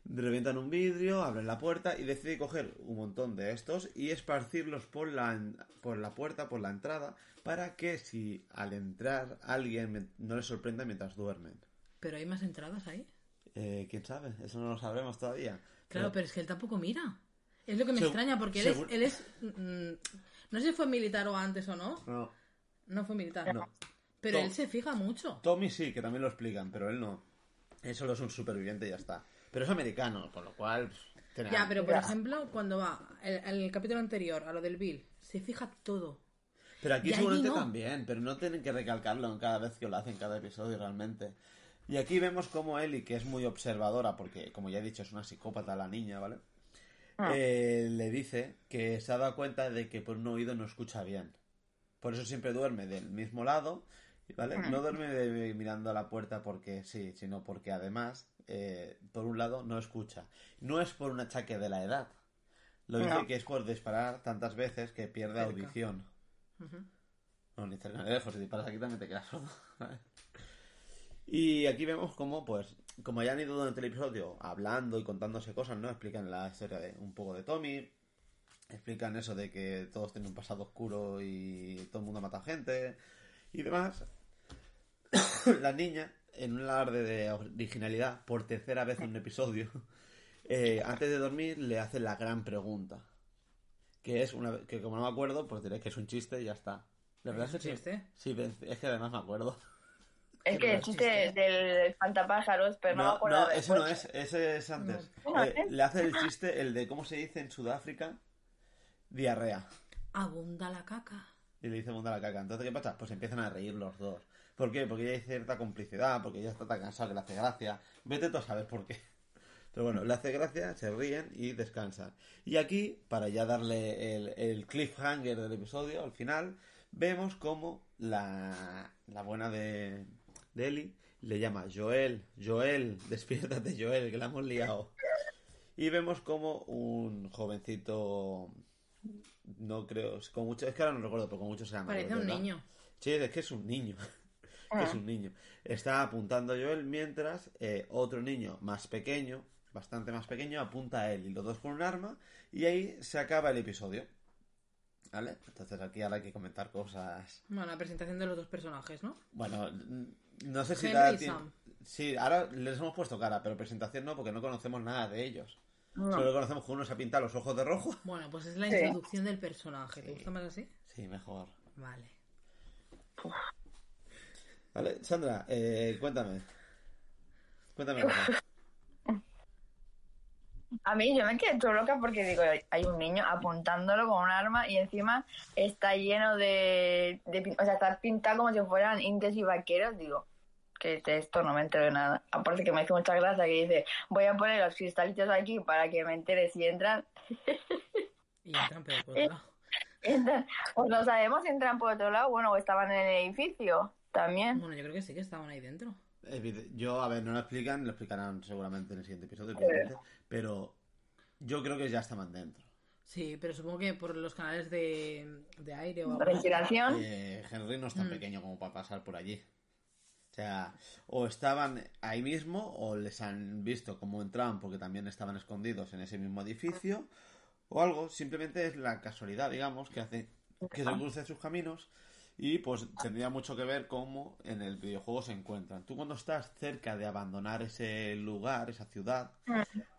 Revientan un vidrio, abren la puerta y decide coger un montón de estos y esparcirlos por la, por la puerta, por la entrada, para que si al entrar alguien no les sorprenda mientras duermen. Pero hay más entradas ahí. Eh, ¿Quién sabe? Eso no lo sabremos todavía. Claro, pero es que él tampoco mira. Es lo que me Segu- extraña, porque él es, seguro- él es... mm, no sé si fue militar o antes o no. No, No fue militar. no. Pero Tom- él se fija mucho. Tommy sí, que también lo explican, pero él no. Él solo es un superviviente y ya está. Pero es americano, con lo cual... pff, tiene- Ya, pero por Ya. ejemplo, cuando va el, el capítulo anterior a lo del Bill, se fija todo. Pero aquí Y seguramente no. también, pero no tienen que recalcarlo en cada vez que lo hacen, cada episodio realmente. Y aquí vemos como Ellie, que es muy observadora, porque como ya he dicho, es una psicópata la niña, ¿vale? Ah. Eh, le dice que se ha dado cuenta de que por un oído no escucha bien. Por eso siempre duerme del mismo lado, ¿vale? Ah. No duerme de- mirando a la puerta porque sí, sino porque además, eh, por un lado, no escucha. No es por un achaque de la edad. Lo dice No. que es por disparar tantas veces que pierde Cerca. audición. No, ni cerca ni lejos, si disparas aquí también te quedas sordo. y aquí vemos cómo, pues, como ya han ido durante el episodio hablando y contándose cosas, ¿no? Explican la historia de un poco de Tommy, explican eso de que todos tienen un pasado oscuro y todo el mundo mata gente y demás. la niña, en un alarde de originalidad, por tercera vez en un episodio, eh, antes de dormir le hace la gran pregunta. Que es una que como no me acuerdo, pues diré que es un chiste y ya está. La verdad ¿Es es un chiste? Sí, es que además me acuerdo. Es que el chiste del espantapájaros, pero no, me No, acuerdo. no, ese no es, ese es antes. No. Eh, le hace el chiste, el de cómo se dice en Sudáfrica, diarrea. Abunda la caca. Y le dice monda la caca. Entonces, ¿qué pasa? Pues empiezan a reír los dos. ¿Por qué? Porque ya hay cierta complicidad, porque ya está tan cansado que le hace gracia. Vete tú a saber por qué. Pero bueno, le hace gracia, se ríen y descansan. Y aquí, para ya darle el, el cliffhanger del episodio, al final, vemos como la, la buena de, de Ellie le llama Joel, Joel, despiértate Joel, que la hemos liado. Y vemos como un jovencito, no creo, es con mucho, es que ahora no recuerdo, pero con mucho se llama. Parece un niño. Sí, es que es un niño. que es un niño. Está apuntando a Joel mientras eh, otro niño más pequeño, bastante más pequeño, apunta a él y los dos con un arma y ahí se acaba el episodio. ¿Vale? Entonces aquí ahora hay que comentar cosas. Bueno, la presentación de los dos personajes, ¿no? Bueno, no sé si Henry da tiempo. Sí, ahora les hemos puesto cara, pero presentación no, porque no conocemos nada de ellos. No. Solo conocemos que uno se ha pintado los ojos de rojo. Bueno, pues es la Sí. introducción del personaje. ¿Te Sí. gusta más así? Sí, mejor. Vale. Vale, Sandra, eh, cuéntame. Cuéntame. cosas. A mí yo me quedé todo loca porque digo, hay un niño apuntándolo con un arma y encima está lleno de, de o sea, está pintado como si fueran indios y vaqueros. Digo, que es esto no me entero de nada. Aparte que me hizo mucha gracia que dice, voy a poner los cristalitos aquí para que me entere si entran. Y entran pero por otro lado. entran. Pues no sabemos si entran por otro lado, bueno, o estaban en el edificio también. Bueno, yo creo que sí que estaban ahí dentro. Yo, a ver, no lo explican, lo explicarán seguramente en el siguiente episodio, pero yo creo que ya estaban dentro. Sí, pero supongo que por los canales de, de aire o ventilación. Eh, Henry no es tan Mm. pequeño como para pasar por allí. O sea, o estaban ahí mismo o les han visto cómo entraban porque también estaban escondidos en ese mismo edificio o algo. Simplemente es la casualidad, digamos, que hace que se crucen sus caminos Y pues tendría mucho que ver cómo en el videojuego se encuentran. Tú cuando estás cerca de abandonar ese lugar, esa ciudad,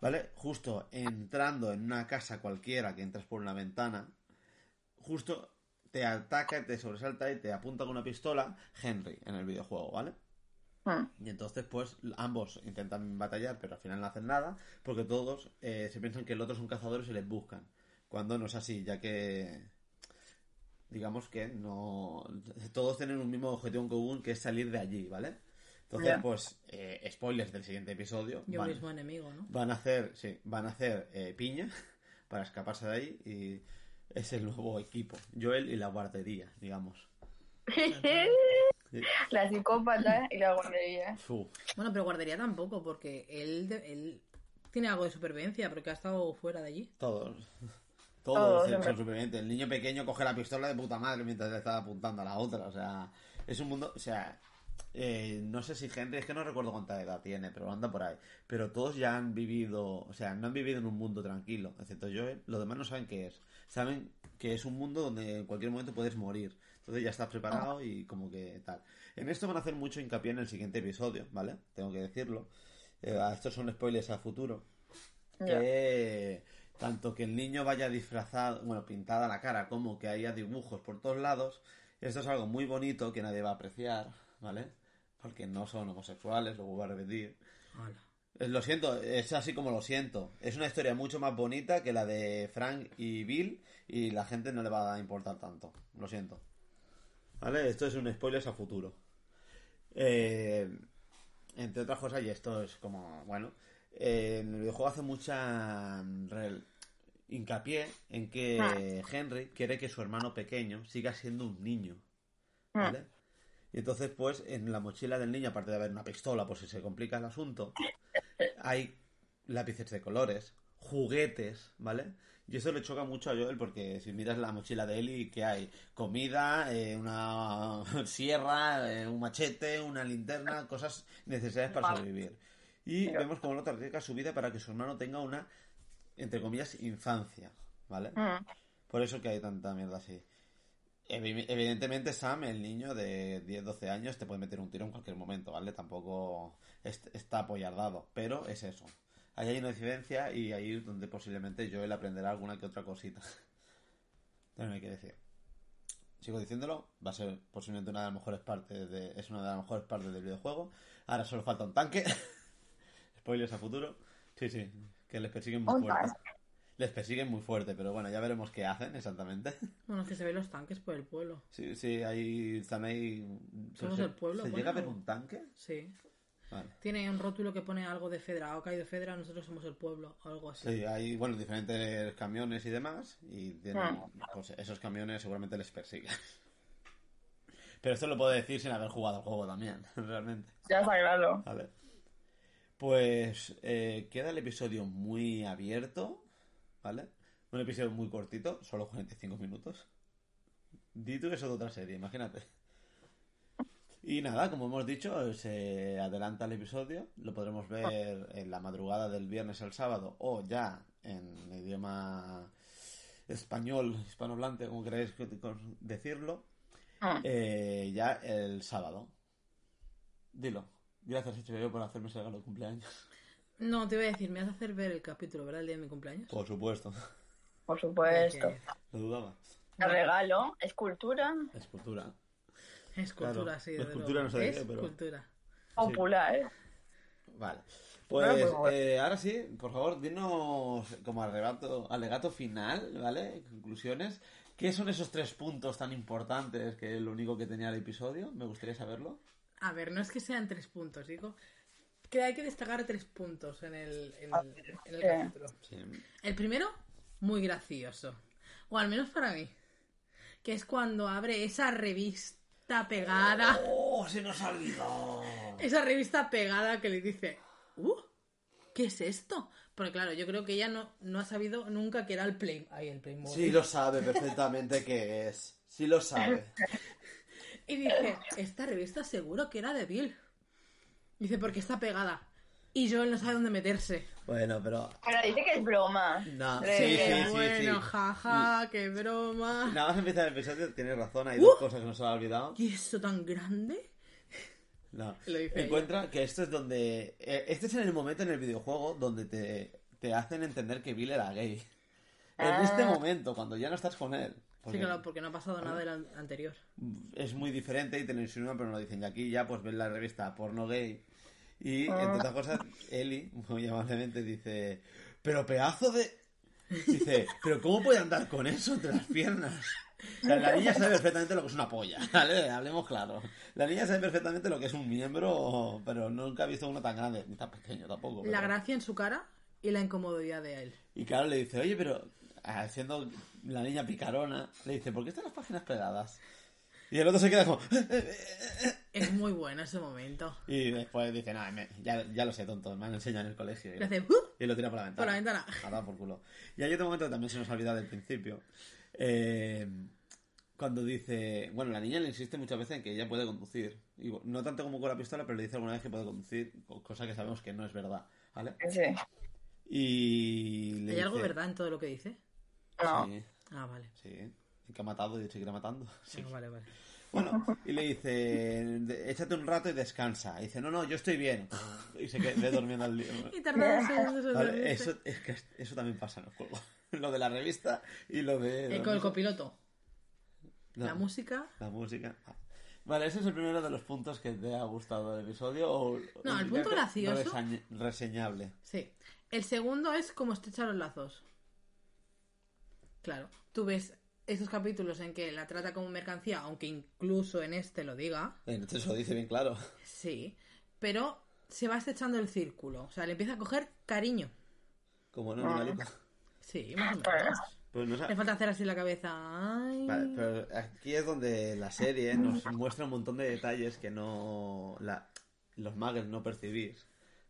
¿vale? Justo entrando en una casa cualquiera que entras por una ventana, justo te ataca, te sobresalta y te apunta con una pistola Henry en el videojuego, ¿vale? Mm. Y entonces, pues, ambos intentan batallar, pero al final no hacen nada, porque todos eh, se piensan que el otro son cazadores y les buscan. Cuando no es así, ya que digamos que no todos tienen un mismo objetivo en común que es salir de allí, ¿vale? Entonces, pues, eh, spoilers del siguiente episodio. Yo van, mismo enemigo, ¿no? van a hacer, sí, van a hacer eh, piña para escaparse de ahí y es el nuevo equipo. Joel y la guardería, digamos. La psicópata y la guardería. Fu. Bueno, pero guardería tampoco, porque él, de- él tiene algo de supervivencia, porque ha estado fuera de allí. Todos. Todos, en son supervivientes. El niño pequeño coge la pistola de puta madre mientras le está apuntando a la otra. O sea, es un mundo. O sea, eh, no sé si Henry, es que no recuerdo cuánta edad tiene, pero anda por ahí. Pero todos ya han vivido. O sea, no han vivido en un mundo tranquilo, excepto Joel. Los demás no saben qué es. Saben que es un mundo donde en cualquier momento puedes morir. Entonces ya estás preparado y como que tal. En esto van a hacer mucho hincapié en el siguiente episodio, ¿vale? Tengo que decirlo. Eh, estos son spoilers a futuro Ya. que tanto que el niño vaya disfrazado, bueno, pintada la cara, como que haya dibujos por todos lados, esto es algo muy bonito que nadie va a apreciar, ¿vale? Porque no son homosexuales, lo vuelvo a repetir. Eh, Lo siento, es así como lo siento. Es una historia mucho más bonita que la de Frank y Bill y la gente no le va a importar tanto. Lo siento. ¿Vale? Esto es un spoiler a futuro. Eh, entre otras cosas, y esto es como, bueno, eh, en el videojuego hace mucha mm, rel- hincapié en que Henry quiere que su hermano pequeño siga siendo un niño. ¿Vale? Y entonces, pues, en la mochila del niño, aparte de haber una pistola, por si se complica el asunto, hay lápices de colores, juguetes, ¿vale? Y eso le choca mucho a Joel porque si miras la mochila de Ellie, ¿qué hay? Comida, eh, una sierra, eh, un machete, una linterna, cosas necesarias para sobrevivir. Y vemos cómo el otro arriesga su vida para que su hermano tenga una, entre comillas, infancia, ¿vale? Mm. Por eso que hay tanta mierda así. Evi- Evidentemente, Sam, el niño de 10-12 años, te puede meter un tiro en cualquier momento, ¿vale? Tampoco est- está apoyardado, pero es eso. Ahí hay una diferencia y ahí es donde posiblemente Joel aprenderá alguna que otra cosita. También hay que decir. Sigo diciéndolo, va a ser posiblemente una de las mejores partes de, es una de las mejores partes del videojuego. Ahora solo falta un tanque. Spoilers a futuro. Sí, sí, que les persiguen muy fuerte. Les persiguen muy fuerte, pero bueno, ya veremos qué hacen exactamente. Bueno, es que se ven los tanques por el pueblo. Sí, sí, ahí están ahí. Somos se, el pueblo, ¿Se bueno. llega a ver un tanque? Sí. Vale. Tiene un rótulo que pone algo de Fedra. Ha caído Fedra, nosotros somos el pueblo. O algo así. Sí, hay, bueno, diferentes camiones y demás. Y tienen, Ah. pues, esos camiones seguramente les persiguen. Pero esto lo puedo decir sin haber jugado al juego también, realmente. Ya está claro. Vale. Pues eh, queda el episodio muy abierto, ¿vale? Un episodio muy cortito, solo 45 minutos. Di tú eso de otra serie, imagínate. Y nada, como hemos dicho, se adelanta el episodio, lo podremos ver en la madrugada del viernes al sábado o ya en idioma español, hispanohablante, como queráis decirlo, Mm. eh, ya el sábado. Dilo. Gracias, HBO, por hacerme ese regalo de cumpleaños. No, te voy a decir, me vas a hacer ver el capítulo, ¿verdad? El día de mi cumpleaños. Por supuesto. Por supuesto. Lo dudaba. El regalo, escultura Escultura. Es cultura, Claro, sí. es desde cultura, luego. no sé de Es qué, pero- cultura. popular. Vale. Bueno, Pues pues bueno. eh, ahora sí, por favor, dinos como alegato, alegato final, ¿vale? Conclusiones. ¿Qué son esos tres puntos tan importantes que es lo único que tenía el episodio? Me gustaría saberlo. A ver, no es que sean tres puntos, digo que hay que destacar tres puntos en el, en el, en el Eh. capítulo. Sí. El primero, muy gracioso. O al menos para mí. Que es cuando abre esa revista pegada. ¡Oh, se nos ha olvidado! Esa revista pegada que le dice, ¡Uh! ¿Qué es esto? Porque claro, yo creo que ella no, no ha sabido nunca que era el Play. Ay, el Playmobil. Sí lo sabe perfectamente qué es. Sí lo sabe. Y dice, esta revista seguro que era de Bill. Dice, porque está pegada. Y Joel no sabe dónde meterse. Bueno, pero. Pero dice que es broma. No, sí, sí, sí. bueno, jaja, qué broma. Nada más empezar el episodio, tienes razón, hay Uh. dos cosas que no se ha olvidado. ¿Y eso tan grande? No. Lo dice Encuentra que esto es donde. eh, Este es en el momento en el videojuego donde te, te hacen entender que Bill era gay. En Ah. este momento, cuando ya no estás con él. Porque Sí, claro, porque no ha pasado nada del an- anterior. es muy diferente y te lo insinúan, pero no lo dicen. Y aquí ya pues ves la revista porno gay. Y Ah. entre otras cosas, Eli, muy amablemente, dice: Pero pedazo de. Dice, pero ¿cómo puede andar con eso entre las piernas? O sea, la niña sabe perfectamente lo que es una polla, ¿vale? Hablemos claro. La niña sabe perfectamente lo que es un miembro, pero nunca ha visto uno tan grande, ni tan pequeño tampoco. La gracia en su cara y la incomodidad de él. Y claro, le dice, oye, pero haciendo la niña picarona, le dice, ¿por qué están las páginas pegadas? Y el otro se queda como... Es muy bueno ese momento. Y después dice, no, me- ya, ya lo sé, tonto, me han enseñado en el colegio. Y, lo- hace... "Uh", y lo tira por la ventana. Por la ventana. Por culo. Y hay otro momento que también se nos ha olvidado del principio. Eh, cuando dice... Bueno, la niña le insiste muchas veces en que ella puede conducir. Y no tanto como con la pistola, pero le dice alguna vez que puede conducir, cosa que sabemos que no es verdad, ¿vale? Sí. Y le ¿Hay algo dice- verdad en todo lo que dice? No. Sí, Ah, vale. sí. Y que ha matado y seguirá matando. Sí. Ah, vale, vale. Bueno, y le dice, "De- échate un rato y descansa. Y dice, no, no, yo estoy bien. Y se queda durmiendo al día. Y tarda segundos Vale, eso, es que eso también pasa en el juego. Lo de la revista y lo de... Eh, con el copiloto. No, La música. La música. Ah. Vale, ese es el primero de los puntos que te ha gustado del episodio. O, No, el punto gracioso- resañ- reseñable. Sí. El segundo es cómo estrechar los lazos. Claro. Tú ves esos capítulos en que la trata como mercancía, aunque incluso en este lo diga. Entonces lo dice bien claro. Sí. Pero se va estrechando el círculo. O sea, le empieza a coger cariño. Como no, animalico. Sí, más o menos. Pues Le falta hacer así la cabeza. Ay. Vale, pero aquí es donde la serie nos muestra un montón de detalles que no la- los magos no percibís,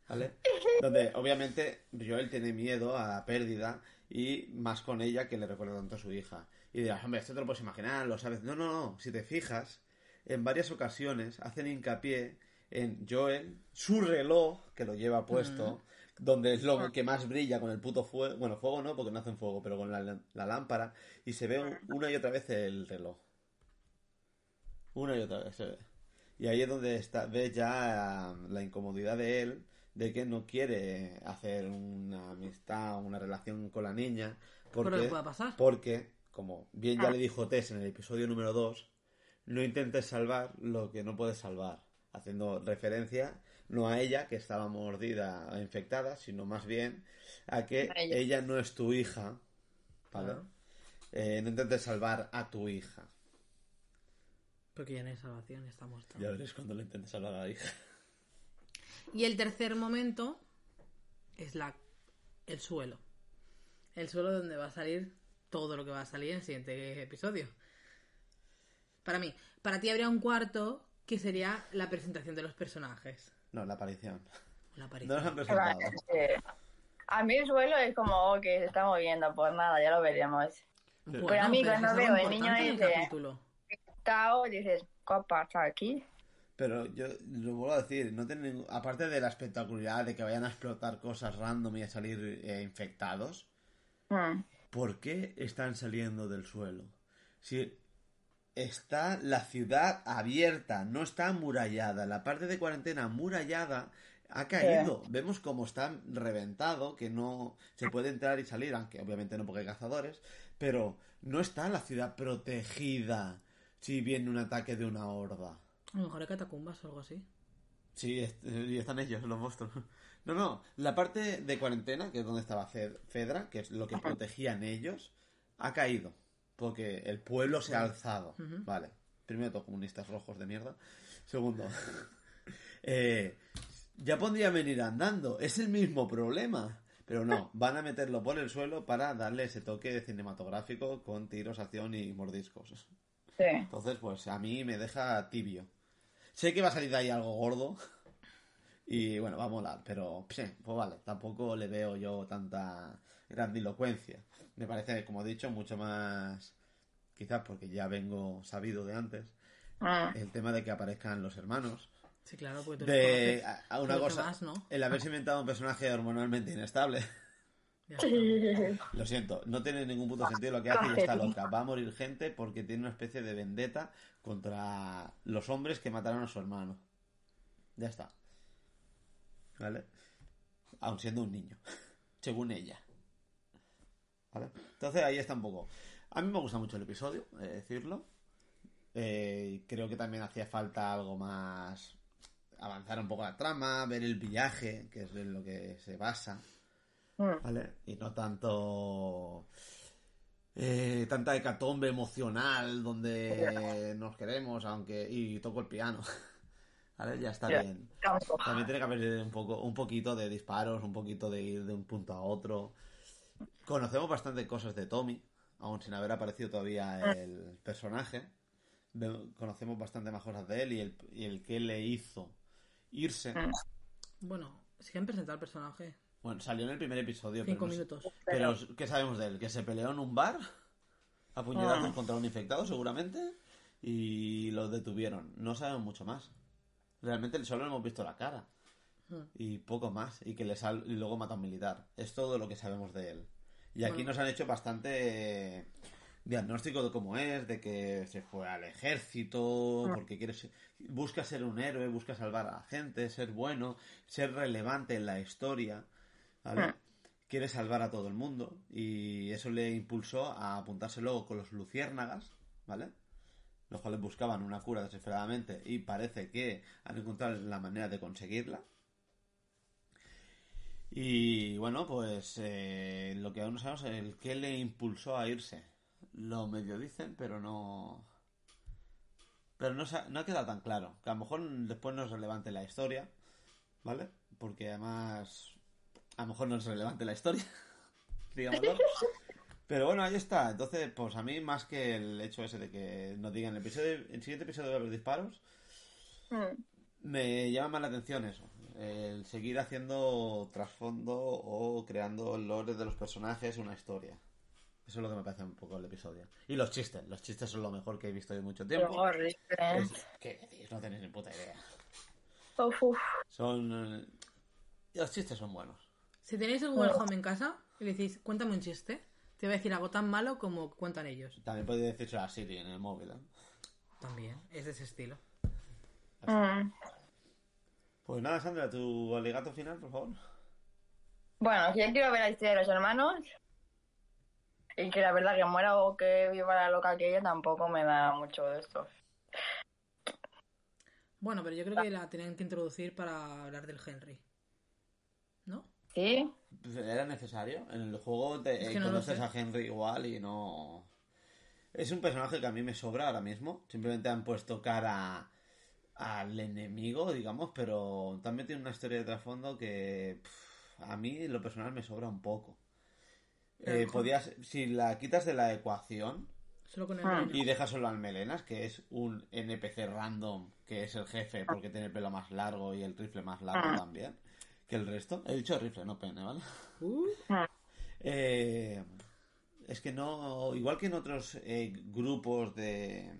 ¿vale? Donde obviamente Joel tiene miedo a la pérdida y más con ella que le recuerda tanto a su hija. Y dirás, hombre, esto te lo puedes imaginar, lo sabes. No, no, no, si te fijas, en varias ocasiones hacen hincapié en Joel, su reloj, que lo lleva puesto, donde es lo que más brilla con el puto fuego. Bueno, fuego no, porque no hacen fuego, pero con la, la lámpara. Y se ve un- una y otra vez el reloj. Una y otra vez se ve. Y ahí es donde está, ves ya la incomodidad de él, de que no quiere hacer una amistad, una relación con la niña. Porque, pasar. porque, como bien ya le dijo Tess en el episodio número 2, no intentes salvar lo que no puedes salvar. Haciendo referencia no a ella, que estaba mordida o infectada, sino más bien a que A ella. ella no es tu hija. Eh, no intentes salvar a tu hija. Porque ya no hay salvación, está. Ya veréis cuando le intentes salvar a la hija. Y el tercer momento es la el suelo. El suelo donde va a salir todo lo que va a salir en el siguiente episodio. Para mí, para ti habría un cuarto que sería la presentación de los personajes. No, la aparición. La No aparición. nos han presentado. vale, sí. A mí el suelo es como oh, que se está moviendo, pues nada, ya lo veremos. Bueno, Pero a mí pero cuando veo el niño capítulo. Tao, dices, ¿qué pasa aquí? Pero yo lo vuelvo a decir, no tiene ningún- aparte de la espectacularidad de que vayan a explotar cosas random y a salir eh, infectados, Hmm. ¿por qué están saliendo del suelo? Si está la ciudad abierta, no está amurallada, la parte de cuarentena amurallada ha caído. Vemos cómo está reventado, que no se puede entrar y salir, aunque obviamente no porque hay cazadores, pero no está la ciudad protegida si viene un ataque de una horda. A lo mejor hay catacumbas o algo así. Sí, est- y están ellos, los monstruos. No, no, la parte de cuarentena, que es donde estaba Fedra, que es lo que protegían ellos, ha caído. Porque el pueblo se ha alzado. Vale. Primero, todos comunistas rojos de mierda. Segundo, eh, ya podrían venir andando. Es el mismo problema. Pero no, van a meterlo por el suelo para darle ese toque cinematográfico con tiros, acción y mordiscos. Sí. Entonces, pues a mí me deja tibio. Sé que va a salir de ahí algo gordo. Y bueno, va a molar, pero sí, pues vale, tampoco le veo yo tanta grandilocuencia. Me parece, como he dicho, mucho más. Quizás porque ya vengo sabido de antes. Hmm. El tema de que aparezcan los hermanos. Sí, claro, porque tú de a- a una cosa, demás, ¿no? el haberse inventado un personaje hormonalmente inestable. Lo siento, no tiene ningún puto sentido lo que hace y está loca. Va a morir gente porque tiene una especie de vendetta contra los hombres que mataron a su hermano. Ya está. ¿Vale? Aun siendo un niño. Según ella. ¿Vale? Entonces ahí está un poco. A mí me gusta mucho el episodio, he de decirlo. Eh, creo que también hacía falta algo más. Avanzar un poco la trama, ver el viaje, que es en lo que se basa. Mm. ¿vale? Y no tanto eh, tanta hecatombe emocional donde nos queremos, aunque y toco el piano, ¿vale? Ya está bien. También tiene que haber un poco, un poquito de disparos, un poquito de ir de un punto a otro. Conocemos bastante cosas de Tommy, aun sin haber aparecido todavía el personaje. Conocemos bastante más cosas de él y el, y el que le hizo irse. Mm. Bueno, han presentado el personaje. Bueno, salió en el primer episodio. Cinco pero no sé- minutos. Pero, ¿qué sabemos de él? Que se peleó en un bar a puñetazos Ah. contra un infectado, seguramente, y lo detuvieron. No sabemos mucho más. Realmente solo hemos visto la cara Mm. y poco más. Y que le sal y luego mata a un militar. Es todo lo que sabemos de él. Y aquí Bueno. nos han hecho bastante diagnóstico de cómo es, de que se fue al ejército, Ah. porque quiere ser- busca ser un héroe, busca salvar a la gente, ser bueno, ser relevante en la historia, ¿vale? Ah. Quiere salvar a todo el mundo y eso le impulsó a apuntarse luego con los luciérnagas, ¿vale? Los cuales buscaban una cura desesperadamente y parece que han encontrado la manera de conseguirla. Y bueno, pues eh, lo que aún no sabemos es el qué le impulsó a irse. Lo medio dicen, pero no. Pero no, se ha, no ha quedado tan claro. Que a lo mejor después no es relevante la historia, ¿vale? Porque además. A lo mejor no es relevante la historia, digámoslo. Pero bueno, ahí está. Entonces, pues a mí, más que el hecho ese de que nos digan el episodio, el siguiente episodio va a haber disparos, Mm. me llama más la atención eso. El seguir haciendo trasfondo o creando el lore de los personajes, una historia. Eso es lo que me parece un poco el episodio. Y los chistes. Los chistes son lo mejor que he visto en mucho tiempo. Es- ¿Qué decís? No tenéis ni puta idea. Uf, uf. Son... eh, Los chistes son buenos. Si tenéis el Google Home en casa y le decís, cuéntame un chiste, te va a decir algo tan malo como cuentan ellos. También podéis decirse a Siri en el móvil. ¿eh? También, es de ese estilo. Mm. Pues nada, Sandra, tu alegato final, por favor. Bueno, que yo quiero ver la historia de los hermanos. Y que la verdad que muera o que viva la loca que ella tampoco me da mucho de esto. Bueno, pero yo creo que la tenían que introducir para hablar del Henry. ¿Sí? Pues Era necesario. En el juego te Es que no lo conoces a Henry igual y no. Es un personaje que a mí me sobra ahora mismo. Simplemente han puesto cara al enemigo, digamos, pero también tiene una historia de trasfondo que pff, a mí en lo personal me sobra un poco. Eh, podías, si la quitas de la ecuación Solo con el Ah. y dejas solo al Melenas, que es un NPC random, que es el jefe porque tiene el pelo más largo y el rifle más largo Ah. también que el resto. He dicho rifle, no pene, ¿vale? Uh, Eh, es que no, igual que en otros eh, grupos de...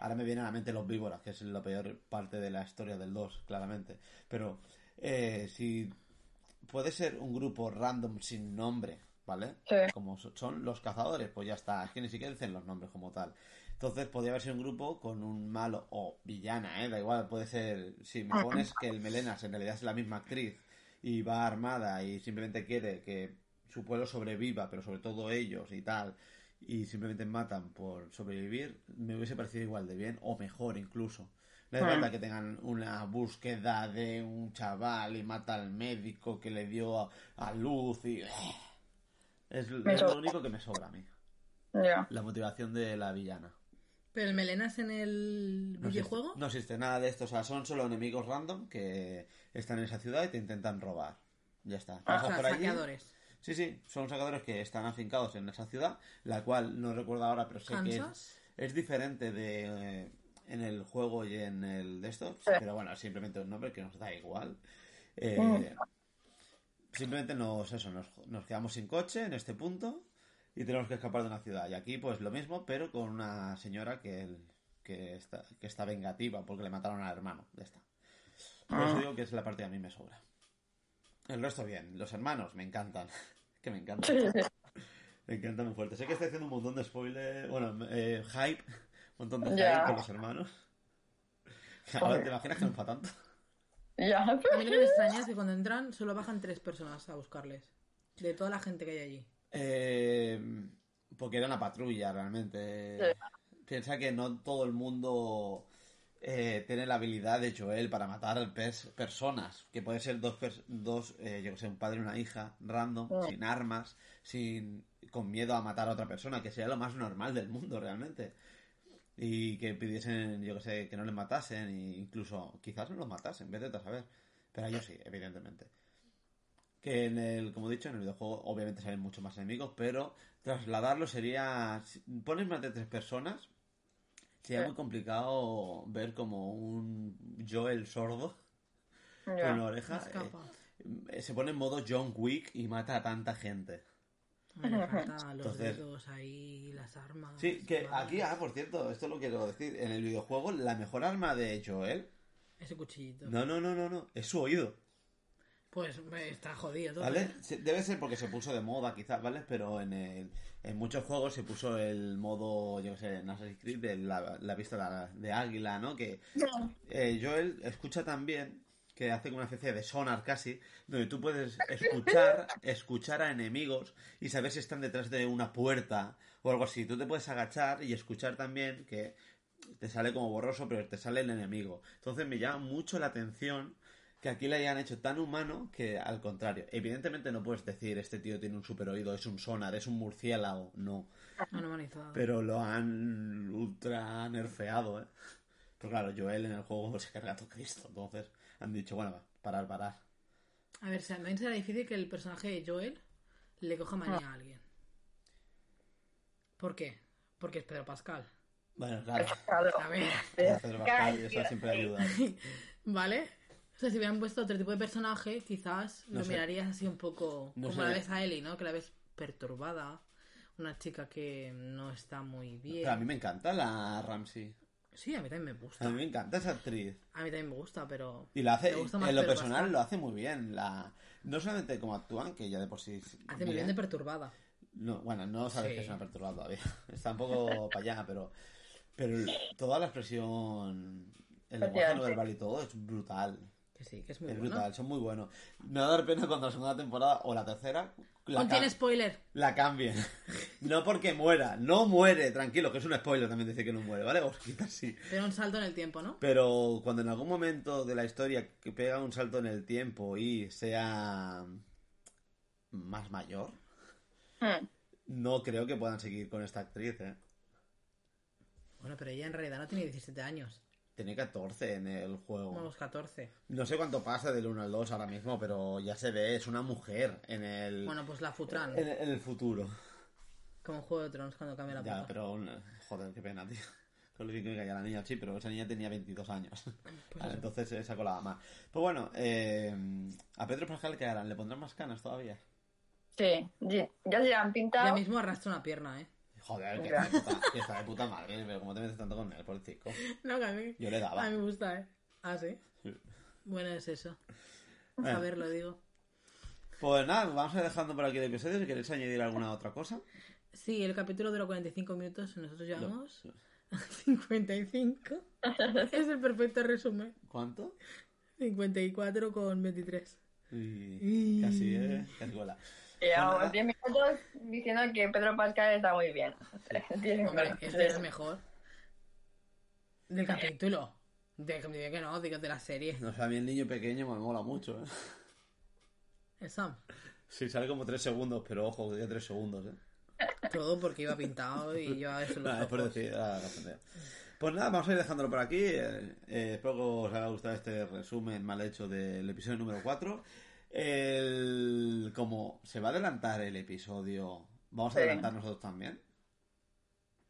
Ahora me vienen a la mente los víboras, que es la peor parte de la historia del 2, claramente. Pero eh, si puede ser un grupo random sin nombre, ¿vale? Sí. Como so- son los cazadores, pues ya está. Es que ni siquiera dicen los nombres como tal. Entonces podría haber sido un grupo con un malo o villana, ¿eh? Da igual, puede ser... Si me pones que el Melenas en realidad es la misma actriz y va armada y simplemente quiere que su pueblo sobreviva, pero sobre todo ellos y tal, y simplemente matan por sobrevivir, me hubiese parecido igual de bien, o mejor incluso. No es verdad que tengan una búsqueda de un chaval y mata al médico que le dio a, a luz y... Es, Me es lo único que me sobra a mí. Ya. La motivación de la villana. Pero el melenas en el No videojuego. existe, no existe nada de esto, o sea, son solo enemigos random que están en esa ciudad y te intentan robar. Ya está. o Pasas sea, por allí. saqueadores. Sí, sí, son sacadores que están afincados en esa ciudad, la cual no recuerdo ahora, pero sé que es, es diferente de eh, en el juego y en el de estos, Sí. pero bueno, es simplemente un nombre que nos da igual. Eh, Mm. Simplemente nos, eso, nos, nos quedamos sin coche en este punto y tenemos que escapar de una ciudad. Y aquí pues lo mismo, pero con una señora que, el- que, está, que está vengativa porque le mataron al hermano. Ya está. Por eso Ah. digo que es la parte que a mí me sobra. El resto bien. Los hermanos me encantan. que me encantan. Me encantan muy fuerte. Sé que estoy haciendo un montón de spoilers. Bueno, eh, hype. Un montón de hype con los hermanos. Ahora te imaginas que no para tanto. Ya. A mí lo que me extraña es que cuando entran solo bajan tres personas a buscarles. De toda la gente que hay allí. Eh, porque era una patrulla realmente. Piensa que no todo el mundo eh, tiene la habilidad de Joel para matar pers- personas. Que puede ser dos, dos eh, yo que sé, un padre y una hija, random, sin armas, sin con miedo a matar a otra persona, que sería lo más normal del mundo realmente. Y que pidiesen, yo que sé, que no les matasen, e incluso quizás no los matasen, vete a saber. Pero ellos sí, evidentemente. Que en el, como he dicho, en el videojuego obviamente salen mucho más enemigos, pero trasladarlo sería. si Pones más de tres personas, sería Sí. muy complicado ver como un Joel sordo con Ya. una oreja. Eh, se pone en modo John Wick y mata a tanta gente. Falta los Entonces- dedos ahí, las armas. Sí, que aquí, ah, por cierto, esto lo quiero decir. En el videojuego, la mejor arma de Joel. Ese cuchillito. No, no, no, no, no. Es su oído. Pues eh, está jodido todo. ¿Vale? Se- Debe ser porque se puso de moda, quizás, ¿vale? Pero en, el, en muchos juegos se puso el modo, yo qué sé, en Assassin's Creed, de la, la vista de, de águila, ¿no? Que eh, Joel escucha también, que hace como una especie de sonar casi, donde tú puedes escuchar, escuchar a enemigos y saber si están detrás de una puerta o algo así. Tú te puedes agachar y escuchar también que te sale como borroso, pero te sale el enemigo. Entonces me llama mucho la atención que aquí le hayan hecho tan humano que al contrario. Evidentemente no puedes decir este tío tiene un super oído, es un sonar, es un murciélago, no. Humanizado. Pero lo han ultra nerfeado, ¿eh? Pero claro, Joel en el juego se carga a todo Cristo, entonces han dicho, bueno, va, parar, parar. A ver, también será difícil que el personaje de Joel le coja manía a alguien. ¿Por qué? Porque es Pedro Pascal. Bueno, claro, Claro. A ver, Pedro Pascal y eso siempre ayuda. ¿vale? O sea, si hubieran puesto otro tipo de personaje, quizás No lo sé. mirarías así un poco No como sé. la ves a Ellie, ¿no? Que la ves perturbada. Una chica que no está muy bien. Pero a mí me encanta la Ramsey. Sí, a mí también me A gusta. mí me encanta esa actriz. A mí también me gusta, pero... Y la hace, Me gusta más en lo personal lo hace muy bien. La, no solamente como actúan, que ya de por sí. es Hace muy bien de perturbada. No, bueno, no sabes Sí. que es una perturbada todavía. Está un poco para allá, pero, pero toda la expresión, el lenguaje no verbal y todo es brutal. Que sí, que es muy es bueno. brutal, son muy buenos. Me va a dar pena cuando la segunda temporada o la tercera la, Contiene spoiler. la cambien. No porque muera, no muere, tranquilo, que es un spoiler también dice que no muere, ¿vale? Os quita así. Pero un salto en el tiempo, ¿no? Pero cuando en algún momento de la historia que pega un salto en el tiempo y sea más mayor, Hmm. no creo que puedan seguir con esta actriz, ¿eh? Bueno, pero ella en realidad no tiene 17 años. Tiene 14 en el juego. Los 14. No sé cuánto pasa del 1 al 2 ahora mismo, pero ya se ve, es una mujer en el, Bueno, pues la Futran. en, en el futuro. Como Juego de Tronos cuando cambia la Ya, puta. pero joder, qué pena, tío. Con lo que caía la niña, sí, pero esa niña tenía 22 años. Vale, eso. entonces se sacó la más. Pues bueno, eh, a Pedro Pascal, ¿qué harán? ¿Le pondrán más canas todavía? Sí, ya ya se han Ya pintado. mismo arrastra una pierna, ¿eh? Joder, que está, de puta, que está de puta madre, pero ¿cómo te metes tanto con él, por el chico? No, que a mí, Yo le daba. a mí me gusta, ¿eh? Ah, sí. Bueno, es eso. Bueno. A ver, lo digo. Pues nada, vamos a ir dejando por aquí el episodio. Si queréis añadir alguna otra cosa. Sí, el capítulo duró 45 minutos nosotros llevamos No. 55. es el perfecto resumen. ¿Cuánto? 54 con 23. Y casi, ¿eh? Casi cola. Llevamos Bueno, 10 minutos diciendo que Pedro Pascal está muy bien. Diez Hombre, este es el mejor. Del capítulo. De, de que no, digo de la serie. No sé, a mí el niño pequeño me mola mucho, ¿eh? El Sam. Sí, sale como 3 segundos, pero ojo, que 3 segundos, ¿eh? Todo porque iba pintado y llevaba eso en los decir, ah. Pues nada, vamos a ir dejándolo por aquí. Eh, eh, espero que os haya gustado este resumen mal hecho del episodio número 4. El, como se va a adelantar el episodio, ¿vamos a Sí. adelantar nosotros también?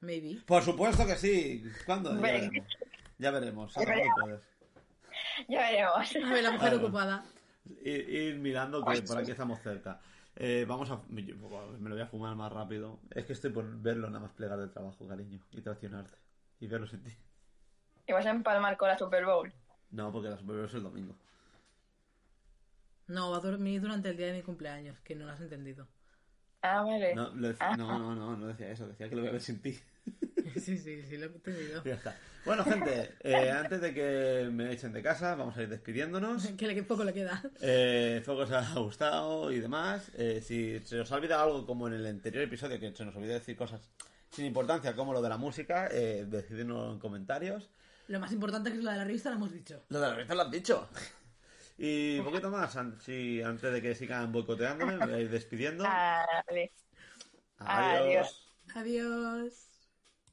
Maybe. Por supuesto que sí. ¿Cuándo? Ya veremos. Ya veremos. Ya veremos. Ya veremos. A ver, la mujer ocupada. Ir, ir mirando que por aquí estamos cerca. Eh, vamos a. Me lo voy a fumar más rápido. Es que estoy por verlo nada más plegar del trabajo, cariño. Y traicionarte. Y verlo sin ti. Y vas a empalmar con la Super Bowl. No, porque la Super Bowl es el domingo. No, va a dormir durante el día de mi cumpleaños, que no lo has entendido. Ah, vale. No, lo Ah. no, no, no, no decía eso, decía que lo voy a ver sin ti. Sí, sí, sí, lo he entendido. Ya está. Bueno, gente, eh, antes de que me echen de casa, vamos a ir despidiéndonos. Que le- que poco le queda. Eh, espero que os haya gustado y demás. Eh, si se os ha olvidado algo como en el anterior episodio, que se nos olvidó decir cosas sin importancia como lo de la música, eh, decididnos en comentarios. Lo más importante que es la de la revista lo hemos dicho. Lo de la revista lo has dicho. Y un poquito más, an- si, antes de que sigan boicoteándome, me voy a ir despidiendo. Vale. Adiós. adiós. Adiós.